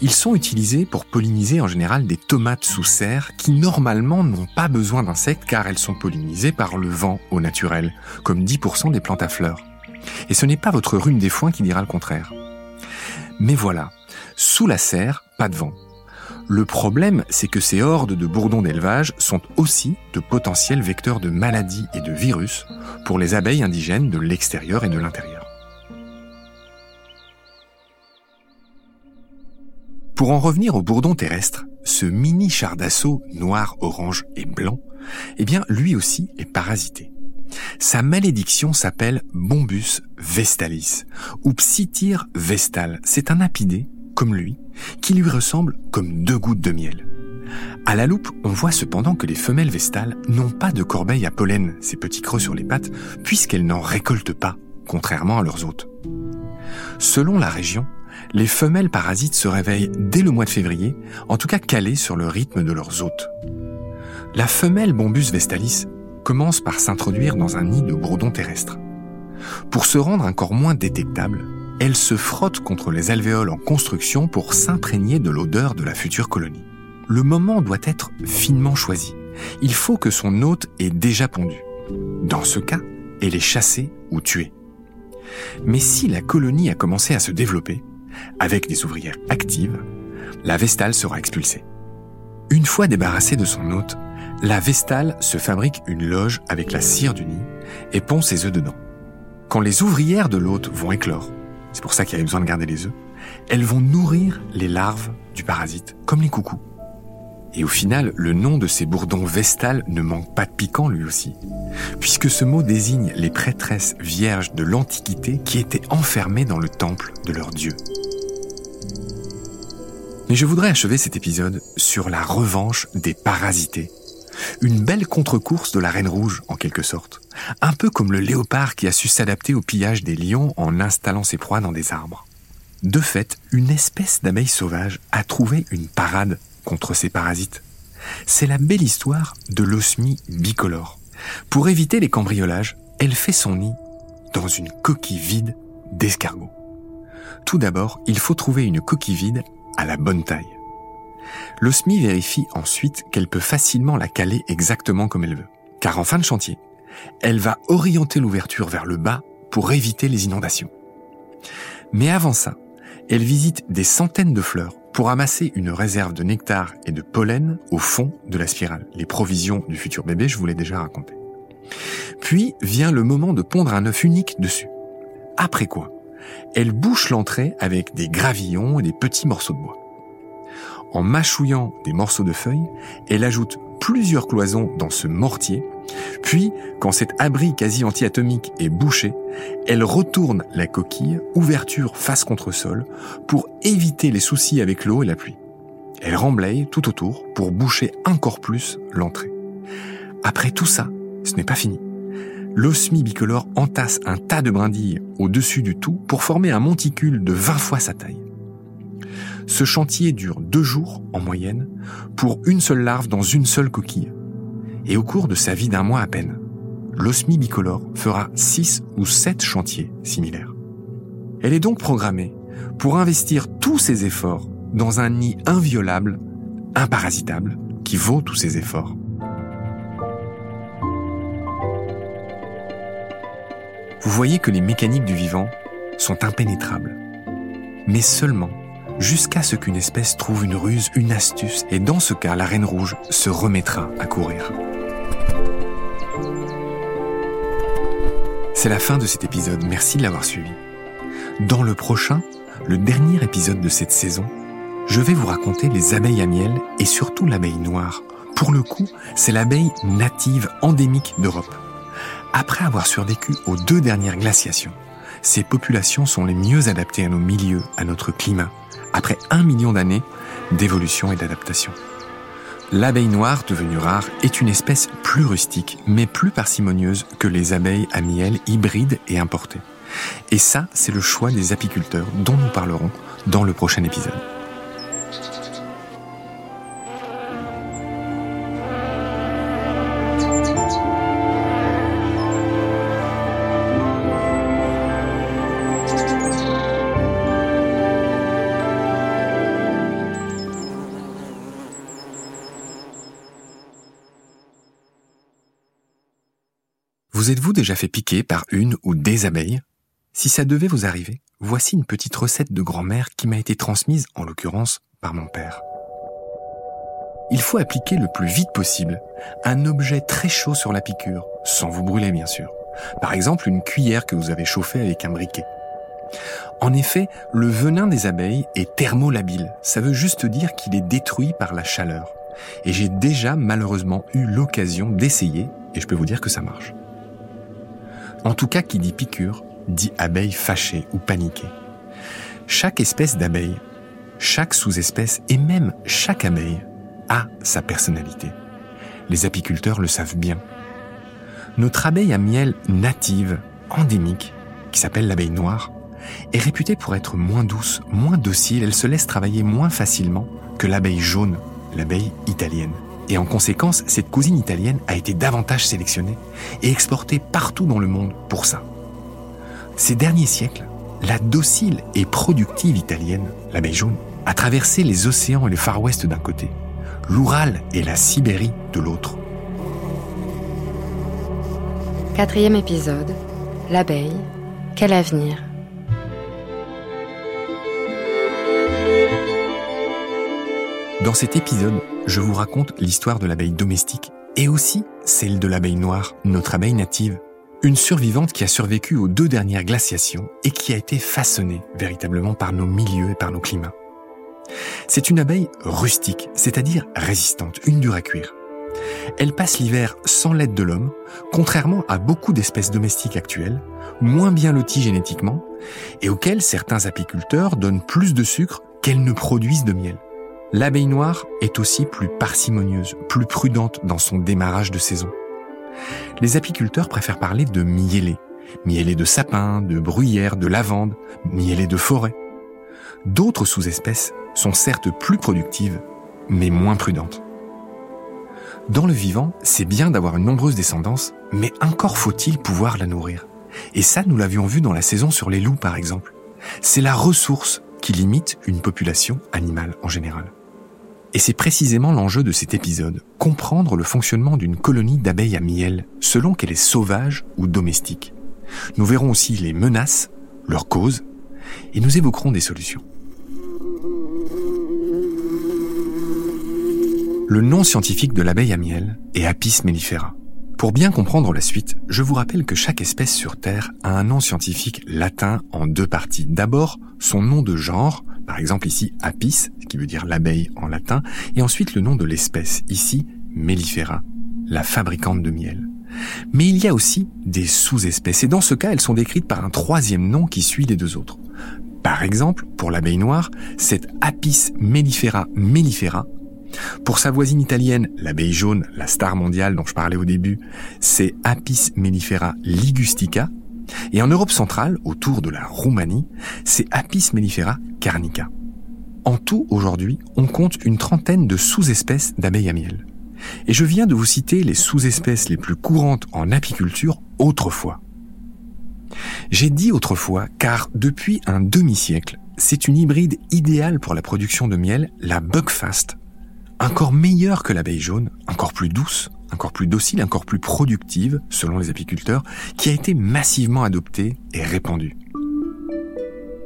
Ils sont utilisés pour polliniser en général des tomates sous serre qui normalement n'ont pas besoin d'insectes car elles sont pollinisées par le vent au naturel, comme 10% des plantes à fleurs. Et ce n'est pas votre rhume des foins qui dira le contraire. Mais voilà, sous la serre, pas de vent. Le problème, c'est que ces hordes de bourdons d'élevage sont aussi de potentiels vecteurs de maladies et de virus pour les abeilles indigènes de l'extérieur et de l'intérieur. Pour en revenir au bourdon terrestre, ce mini char d'assaut noir, orange et blanc, eh bien, lui aussi est parasité. Sa malédiction s'appelle Bombus vestalis ou Psytyr vestal. C'est un apidé, comme lui, qui lui ressemble comme deux gouttes de miel. À la loupe, on voit cependant que les femelles vestales n'ont pas de corbeille à pollen, ces petits creux sur les pattes, puisqu'elles n'en récoltent pas, contrairement à leurs hôtes. Selon la région, les femelles parasites se réveillent dès le mois de février, en tout cas calées sur le rythme de leurs hôtes. La femelle Bombus vestalis commence par s'introduire dans un nid de bourdons terrestres. Pour se rendre encore moins détectable, elle se frotte contre les alvéoles en construction pour s'imprégner de l'odeur de la future colonie. Le moment doit être finement choisi. Il faut que son hôte ait déjà pondu. Dans ce cas, elle est chassée ou tuée. Mais si la colonie a commencé à se développer, avec des ouvrières actives, la Vestale sera expulsée. Une fois débarrassée de son hôte, la vestale se fabrique une loge avec la cire du nid et pond ses œufs dedans. Quand les ouvrières de l'hôte vont éclore, c'est pour ça qu'il y a besoin de garder les œufs, elles vont nourrir les larves du parasite, comme les coucous. Et au final, le nom de ces bourdons vestales ne manque pas de piquant lui aussi, puisque ce mot désigne les prêtresses vierges de l'Antiquité qui étaient enfermées dans le temple de leur dieu. Mais je voudrais achever cet épisode sur la revanche des parasités. Une belle contre-course de la Reine Rouge, en quelque sorte. Un peu comme le léopard qui a su s'adapter au pillage des lions en installant ses proies dans des arbres. De fait, une espèce d'abeille sauvage a trouvé une parade contre ces parasites. C'est la belle histoire de l'osmie bicolore. Pour éviter les cambriolages, elle fait son nid dans une coquille vide d'escargot. Tout d'abord, il faut trouver une coquille vide à la bonne taille. L'OSMI vérifie ensuite qu'elle peut facilement la caler exactement comme elle veut. Car en fin de chantier, elle va orienter l'ouverture vers le bas pour éviter les inondations. Mais avant ça, elle visite des centaines de fleurs pour amasser une réserve de nectar et de pollen au fond de la spirale. Les provisions du futur bébé, je vous l'ai déjà raconté. Puis vient le moment de pondre un œuf unique dessus. Après quoi, elle bouche l'entrée avec des gravillons et des petits morceaux de bois. En mâchouillant des morceaux de feuilles, elle ajoute plusieurs cloisons dans ce mortier, puis, quand cet abri quasi anti-atomique est bouché, elle retourne la coquille, ouverture face contre sol, pour éviter les soucis avec l'eau et la pluie. Elle remblaye tout autour pour boucher encore plus l'entrée. Après tout ça, ce n'est pas fini l'osmie bicolore entasse un tas de brindilles au-dessus du tout pour former un monticule de 20 fois sa taille. Ce chantier dure deux jours en moyenne pour une seule larve dans une seule coquille. Et au cours de sa vie d'un mois à peine, l'osmie bicolore fera six ou sept chantiers similaires. Elle est donc programmée pour investir tous ses efforts dans un nid inviolable, imparasitable, qui vaut tous ses efforts. Vous voyez que les mécaniques du vivant sont impénétrables. Mais seulement jusqu'à ce qu'une espèce trouve une ruse, une astuce, et dans ce cas, la reine rouge se remettra à courir. C'est la fin de cet épisode, merci de l'avoir suivi. Dans le prochain, le dernier épisode de cette saison, je vais vous raconter les abeilles à miel et surtout l'abeille noire. Pour le coup, c'est l'abeille native endémique d'Europe. Après avoir survécu aux deux dernières glaciations, ces populations sont les mieux adaptées à nos milieux, à notre climat, après un million d'années d'évolution et d'adaptation. L'abeille noire, devenue rare, est une espèce plus rustique, mais plus parcimonieuse que les abeilles à miel hybrides et importées. Et ça, c'est le choix des apiculteurs dont nous parlerons dans le prochain épisode. Vous êtes-vous déjà fait piquer par une ou des abeilles? Si ça devait vous arriver, voici une petite recette de grand-mère qui m'a été transmise, en l'occurrence, par mon père. Il faut appliquer le plus vite possible un objet très chaud sur la piqûre, sans vous brûler bien sûr. Par exemple, une cuillère que vous avez chauffée avec un briquet. En effet, le venin des abeilles est thermolabile. Ça veut juste dire qu'il est détruit par la chaleur. Et j'ai déjà malheureusement eu l'occasion d'essayer, et je peux vous dire que ça marche. En tout cas, qui dit piqûre, dit abeille fâchée ou paniquée. Chaque espèce d'abeille, chaque sous-espèce et même chaque abeille a sa personnalité. Les apiculteurs le savent bien. Notre abeille à miel native, endémique, qui s'appelle l'abeille noire, est réputée pour être moins douce, moins docile, elle se laisse travailler moins facilement que l'abeille jaune, l'abeille italienne. Et en conséquence, cette cousine italienne a été davantage sélectionnée et exportée partout dans le monde pour ça. Ces derniers siècles, la docile et productive italienne, l'abeille jaune, a traversé les océans et le Far West d'un côté, l'Oural et la Sibérie de l'autre. Quatrième épisode, l'abeille, quel avenir? Dans cet épisode, je vous raconte l'histoire de l'abeille domestique et aussi celle de l'abeille noire, notre abeille native. Une survivante qui a survécu aux deux dernières glaciations et qui a été façonnée véritablement par nos milieux et par nos climats. C'est une abeille rustique, c'est-à-dire résistante, une dure à cuire. Elle passe l'hiver sans l'aide de l'homme, contrairement à beaucoup d'espèces domestiques actuelles, moins bien loties génétiquement, et auxquelles certains apiculteurs donnent plus de sucre qu'elles ne produisent de miel. L'abeille noire est aussi plus parcimonieuse, plus prudente dans son démarrage de saison. Les apiculteurs préfèrent parler de mielés, mielés de sapin, de bruyère, de lavande, mielés de forêt. D'autres sous-espèces sont certes plus productives, mais moins prudentes. Dans le vivant, c'est bien d'avoir une nombreuse descendance, mais encore faut-il pouvoir la nourrir. Et ça, nous l'avions vu dans la saison sur les loups, par exemple. C'est la ressource qui limite une population animale en général. Et c'est précisément l'enjeu de cet épisode, comprendre le fonctionnement d'une colonie d'abeilles à miel, selon qu'elle est sauvage ou domestique. Nous verrons aussi les menaces, leurs causes, et nous évoquerons des solutions. Le nom scientifique de l'abeille à miel est Apis mellifera. Pour bien comprendre la suite, je vous rappelle que chaque espèce sur Terre a un nom scientifique latin en deux parties. D'abord, son nom de genre, par exemple ici Apis, qui veut dire l'abeille en latin, et ensuite le nom de l'espèce, ici Mellifera, la fabricante de miel. Mais il y a aussi des sous-espèces, et dans ce cas, elles sont décrites par un troisième nom qui suit les deux autres. Par exemple, pour l'abeille noire, c'est Apis mellifera mellifera pour sa voisine italienne, l'abeille jaune, la star mondiale dont je parlais au début, c'est Apis mellifera ligustica. Et en Europe centrale, autour de la Roumanie, c'est Apis mellifera carnica. En tout, aujourd'hui, on compte une trentaine de sous-espèces d'abeilles à miel. Et je viens de vous citer les sous-espèces les plus courantes en apiculture autrefois. J'ai dit autrefois car depuis un demi-siècle, c'est une hybride idéale pour la production de miel, la Buckfast, encore meilleure que l'abeille jaune, encore plus douce, encore plus docile, encore plus productive, selon les apiculteurs, qui a été massivement adoptée et répandue.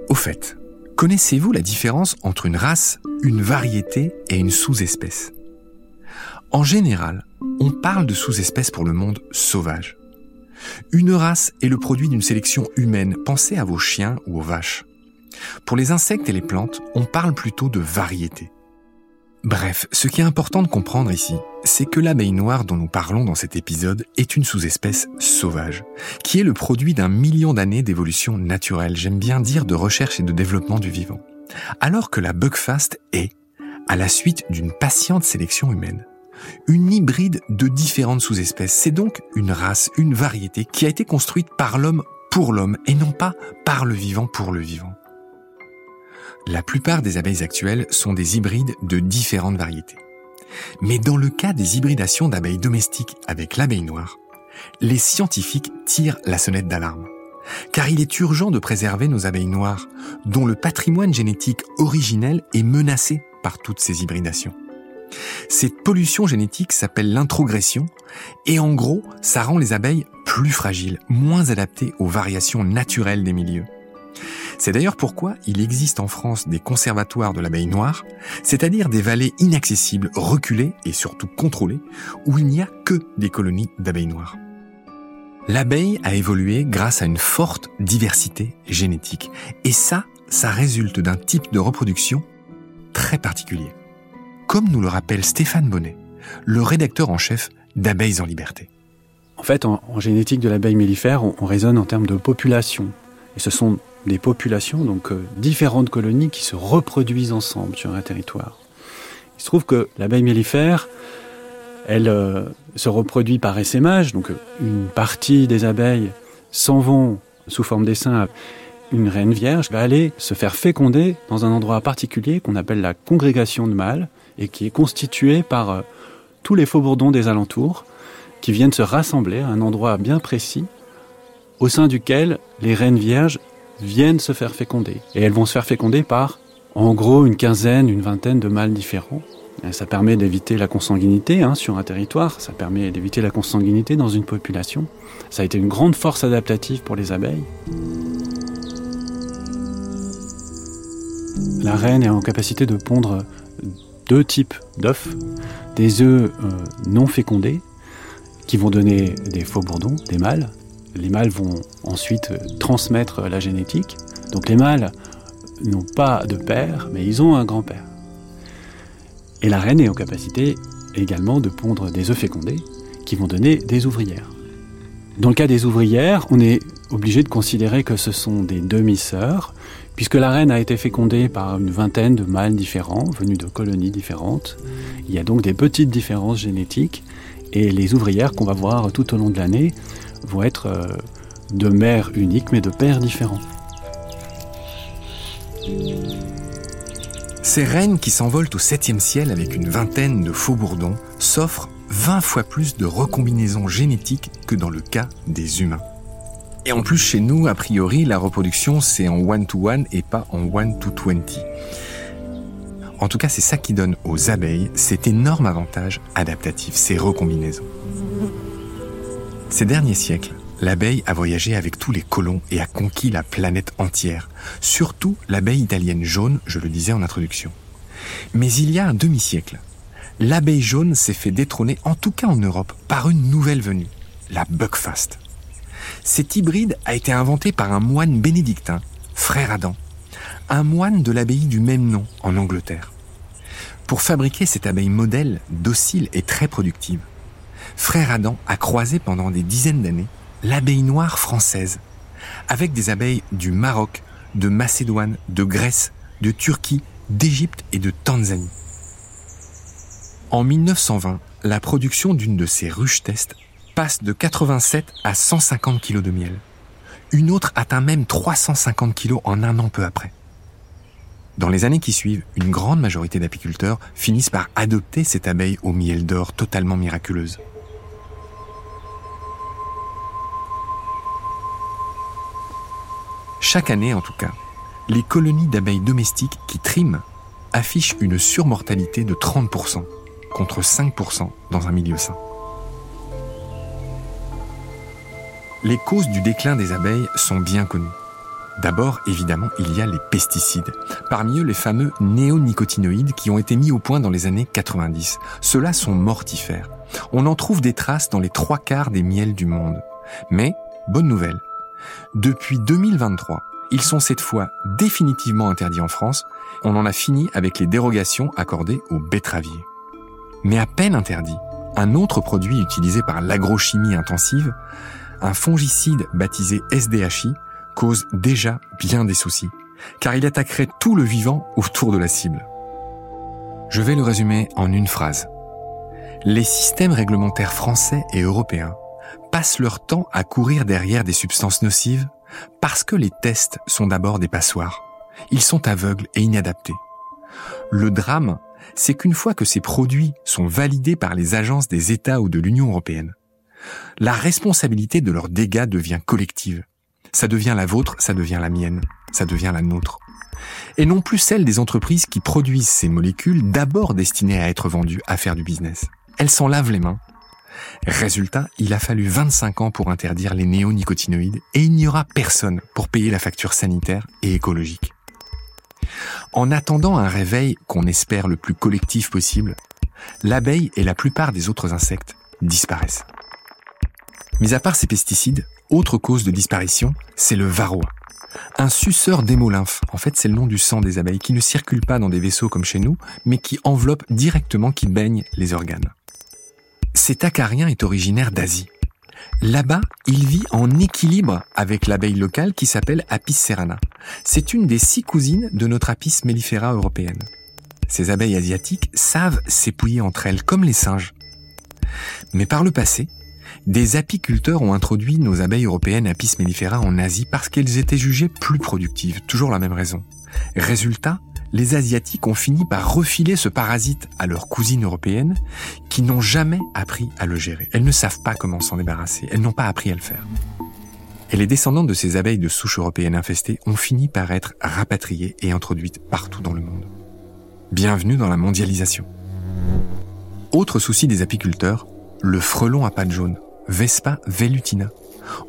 Au fait, connaissez-vous la différence entre une race, une variété et une sous-espèce? En général, on parle de sous-espèces pour le monde sauvage. Une race est le produit d'une sélection humaine, pensez à vos chiens ou aux vaches. Pour les insectes et les plantes, on parle plutôt de variété. Bref, ce qui est important de comprendre ici, c'est que l'abeille noire dont nous parlons dans cet épisode est une sous-espèce sauvage, qui est le produit d'un million d'années d'évolution naturelle, j'aime bien dire de recherche et de développement du vivant. Alors que la Buckfast est, à la suite d'une patiente sélection humaine, une hybride de différentes sous-espèces. C'est donc une race, une variété qui a été construite par l'homme pour l'homme et non pas par le vivant pour le vivant. La plupart des abeilles actuelles sont des hybrides de différentes variétés. Mais dans le cas des hybridations d'abeilles domestiques avec l'abeille noire, les scientifiques tirent la sonnette d'alarme. Car il est urgent de préserver nos abeilles noires, dont le patrimoine génétique originel est menacé par toutes ces hybridations. Cette pollution génétique s'appelle l'introgression, et en gros, ça rend les abeilles plus fragiles, moins adaptées aux variations naturelles des milieux. C'est d'ailleurs pourquoi il existe en France des conservatoires de l'abeille noire, c'est-à-dire des vallées inaccessibles, reculées et surtout contrôlées, où il n'y a que des colonies d'abeilles noires. L'abeille a évolué grâce à une forte diversité génétique, et ça, ça résulte d'un type de reproduction très particulier. Comme nous le rappelle Stéphane Bonnet, le rédacteur en chef d'Abeilles en liberté. En fait, en, génétique de l'abeille mellifère, on, on raisonne en termes de population. Et ce sont des populations, donc euh, différentes colonies qui se reproduisent ensemble sur un territoire. Il se trouve que l'abeille mellifère, elle euh, se reproduit par essaimage, donc euh, une partie des abeilles s'en vont sous forme d'essaim. Une reine vierge va aller se faire féconder dans un endroit particulier qu'on appelle la congrégation de mâles et qui est constituée par tous les faux-bourdons des alentours qui viennent se rassembler à un endroit bien précis au sein duquel les reines vierges viennent se faire féconder. Et elles vont se faire féconder par, en gros, une quinzaine, une vingtaine de mâles différents. ça permet d'éviter la consanguinité hein, sur un territoire, ça permet d'éviter la consanguinité dans une population. Ça a été une grande force adaptative pour les abeilles. La reine est en capacité de pondre deux types d'œufs, des œufs euh, non fécondés qui vont donner des faux bourdons, des mâles. Les mâles vont ensuite transmettre la génétique. Donc les mâles n'ont pas de père, mais ils ont un grand-père. Et la reine est en capacité également de pondre des œufs fécondés qui vont donner des ouvrières. Dans le cas des ouvrières, on est obligé de considérer que ce sont des demi-sœurs, puisque la reine a été fécondée par une vingtaine de mâles différents, venus de colonies différentes. Il y a donc des petites différences génétiques, et les ouvrières qu'on va voir tout au long de l'année vont être euh, de mères uniques, mais de pères différents. Ces reines qui s'envolent au septième ciel avec une vingtaine de faux bourdons s'offrent 20 fois plus de recombinaisons génétiques que dans le cas des humains. Et en plus, chez nous, a priori, la reproduction, c'est en one-to-one et pas en one-to-twenty. En tout cas, c'est ça qui donne aux abeilles cet énorme avantage adaptatif, ces recombinaisons. Ces derniers siècles, l'abeille a voyagé avec tous les colons et a conquis la planète entière, surtout l'abeille italienne jaune, je le disais en introduction. Mais il y a un demi-siècle, l'abeille jaune s'est fait détrôner, en tout cas en Europe, par une nouvelle venue, la Buckfast. Cet hybride a été inventé par un moine bénédictin, frère Adam, un moine de l'abbaye du même nom en Angleterre. Pour fabriquer cette abeille modèle, docile et très productive, frère Adam a croisé pendant des dizaines d'années l'abeille noire française, avec des abeilles du Maroc, de Macédoine, de Grèce, de Turquie, d'Égypte et de Tanzanie. En 1920, la production d'une de ces ruches tests passe de 87 à 150 kg de miel. Une autre atteint même 350 kg en un an peu après. Dans les années qui suivent, une grande majorité d'apiculteurs finissent par adopter cette abeille au miel d'or totalement miraculeuse. Chaque année, en tout cas, les colonies d'abeilles domestiques qui triment affichent une surmortalité de 30%, contre 5% dans un milieu sain. Les causes du déclin des abeilles sont bien connues. D'abord, évidemment, il y a les pesticides. Parmi eux, les fameux néonicotinoïdes qui ont été mis au point dans les années 90. Ceux-là sont mortifères. On en trouve des traces dans les trois quarts des miels du monde. Mais, bonne nouvelle, depuis 2023, ils sont cette fois définitivement interdits en France. On en a fini avec les dérogations accordées aux betteraviers. Mais à peine interdit, un autre produit utilisé par l'agrochimie intensive un fongicide baptisé SDHI cause déjà bien des soucis, car il attaquerait tout le vivant autour de la cible. Je vais le résumer en une phrase. Les systèmes réglementaires français et européens passent leur temps à courir derrière des substances nocives parce que les tests sont d'abord des passoires. Ils sont aveugles et inadaptés. Le drame, c'est qu'une fois que ces produits sont validés par les agences des États ou de l'Union européenne, la responsabilité de leurs dégâts devient collective. Ça devient la vôtre, ça devient la mienne, ça devient la nôtre. Et non plus celle des entreprises qui produisent ces molécules d'abord destinées à être vendues, à faire du business. Elles s'en lavent les mains. Résultat, il a fallu 25 ans pour interdire les néonicotinoïdes et il n'y aura personne pour payer la facture sanitaire et écologique. En attendant un réveil qu'on espère le plus collectif possible, l'abeille et la plupart des autres insectes disparaissent. Mis à part ces pesticides, autre cause de disparition, c'est le varroa. Un suceur d'hémolymphe, en fait c'est le nom du sang des abeilles, qui ne circule pas dans des vaisseaux comme chez nous, mais qui enveloppe directement, qui baigne les organes. Cet acarien est originaire d'Asie. Là-bas, il vit en équilibre avec l'abeille locale qui s'appelle Apis cerana. C'est une des six cousines de notre Apis mellifera européenne. Ces abeilles asiatiques savent s'épouiller entre elles comme les singes. Mais par le passé, des apiculteurs ont introduit nos abeilles européennes Apis mellifera en Asie parce qu'elles étaient jugées plus productives, toujours la même raison. Résultat, les Asiatiques ont fini par refiler ce parasite à leurs cousines européennes qui n'ont jamais appris à le gérer. Elles ne savent pas comment s'en débarrasser, elles n'ont pas appris à le faire. Et les descendants de ces abeilles de souche européenne infestées ont fini par être rapatriées et introduites partout dans le monde. Bienvenue dans la mondialisation. Autre souci des apiculteurs, le frelon à pattes jaunes, Vespa velutina.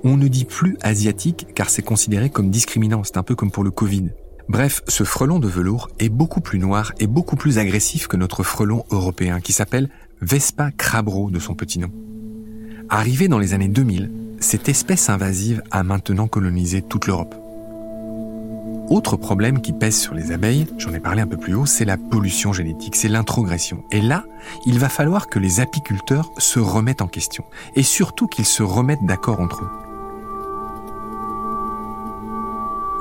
On ne dit plus asiatique car c'est considéré comme discriminant, c'est un peu comme pour le Covid. Bref, ce frelon de velours est beaucoup plus noir et beaucoup plus agressif que notre frelon européen qui s'appelle Vespa crabro de son petit nom. Arrivée dans les années 2000, cette espèce invasive a maintenant colonisé toute l'Europe. Autre problème qui pèse sur les abeilles, j'en ai parlé un peu plus haut, c'est la pollution génétique, c'est l'introgression. Et là, il va falloir que les apiculteurs se remettent en question. Et surtout qu'ils se remettent d'accord entre eux.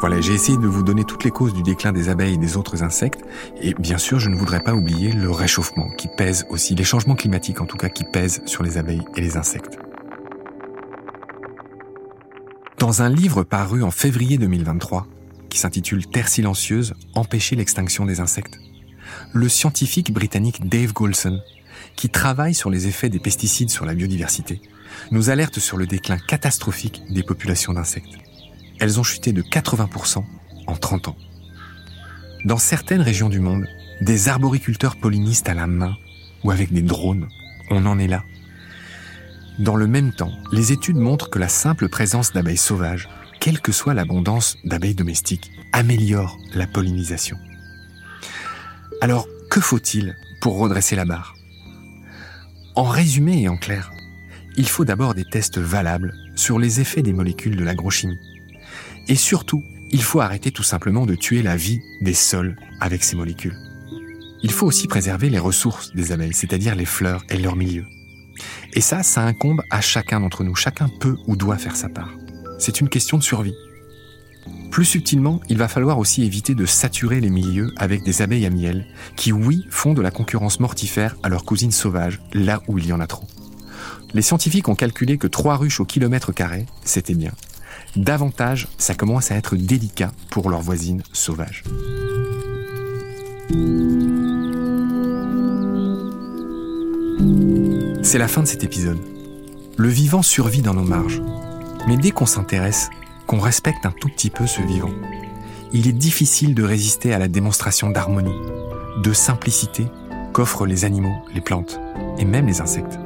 Voilà, j'ai essayé de vous donner toutes les causes du déclin des abeilles et des autres insectes. Et bien sûr, je ne voudrais pas oublier le réchauffement qui pèse aussi, les changements climatiques en tout cas qui pèsent sur les abeilles et les insectes. Dans un livre paru en février 2023, qui s'intitule Terre silencieuse, empêcher l'extinction des insectes, le scientifique britannique Dave Golson, qui travaille sur les effets des pesticides sur la biodiversité, nous alerte sur le déclin catastrophique des populations d'insectes. Elles ont chuté de 80% en 30 ans. Dans certaines régions du monde, des arboriculteurs pollinistes à la main ou avec des drones, on en est là. Dans le même temps, les études montrent que la simple présence d'abeilles sauvages, quelle que soit l'abondance d'abeilles domestiques, améliore la pollinisation. Alors, que faut-il pour redresser la barre? En résumé et en clair, il faut d'abord des tests valables sur les effets des molécules de l'agrochimie. Et surtout, il faut arrêter tout simplement de tuer la vie des sols avec ces molécules. Il faut aussi préserver les ressources des abeilles, c'est-à-dire les fleurs et leur milieu. Et ça, ça incombe à chacun d'entre nous. Chacun peut ou doit faire sa part. C'est une question de survie. Plus subtilement, il va falloir aussi éviter de saturer les milieux avec des abeilles à miel, qui oui font de la concurrence mortifère à leurs cousines sauvages, là où il y en a trop. Les scientifiques ont calculé que 3 ruches au kilomètre carré, c'était bien. Davantage, ça commence à être délicat pour leurs voisines sauvages. C'est la fin de cet épisode. Le vivant survit dans nos marges. Mais dès qu'on s'intéresse, qu'on respecte un tout petit peu ce vivant, il est difficile de résister à la démonstration d'harmonie, de simplicité qu'offrent les animaux, les plantes et même les insectes.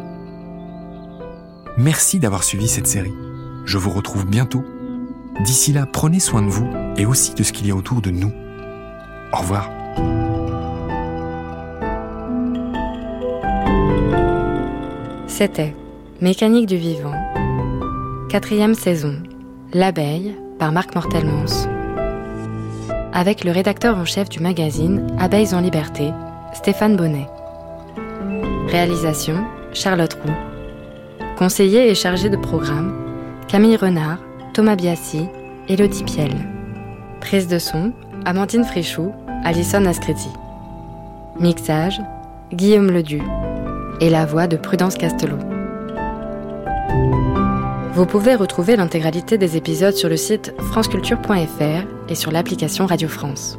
Merci d'avoir suivi cette série. Je vous retrouve bientôt. D'ici là, prenez soin de vous et aussi de ce qu'il y a autour de nous. Au revoir. C'était Mécanique du vivant, quatrième saison, L'abeille par Marc Mortelmans. Avec le rédacteur en chef du magazine Abeilles en liberté, Stéphane Bonnet. Réalisation Charlotte Roux. Conseiller et chargé de programme Camille Renard, Thomas Biassi, Elodie Piel. Prise de son Amandine Frichou, Alison Ascretti. Mixage Guillaume Ledu et la voix de Prudence Castelot. Vous pouvez retrouver l'intégralité des épisodes sur le site franceculture.fr et sur l'application Radio France.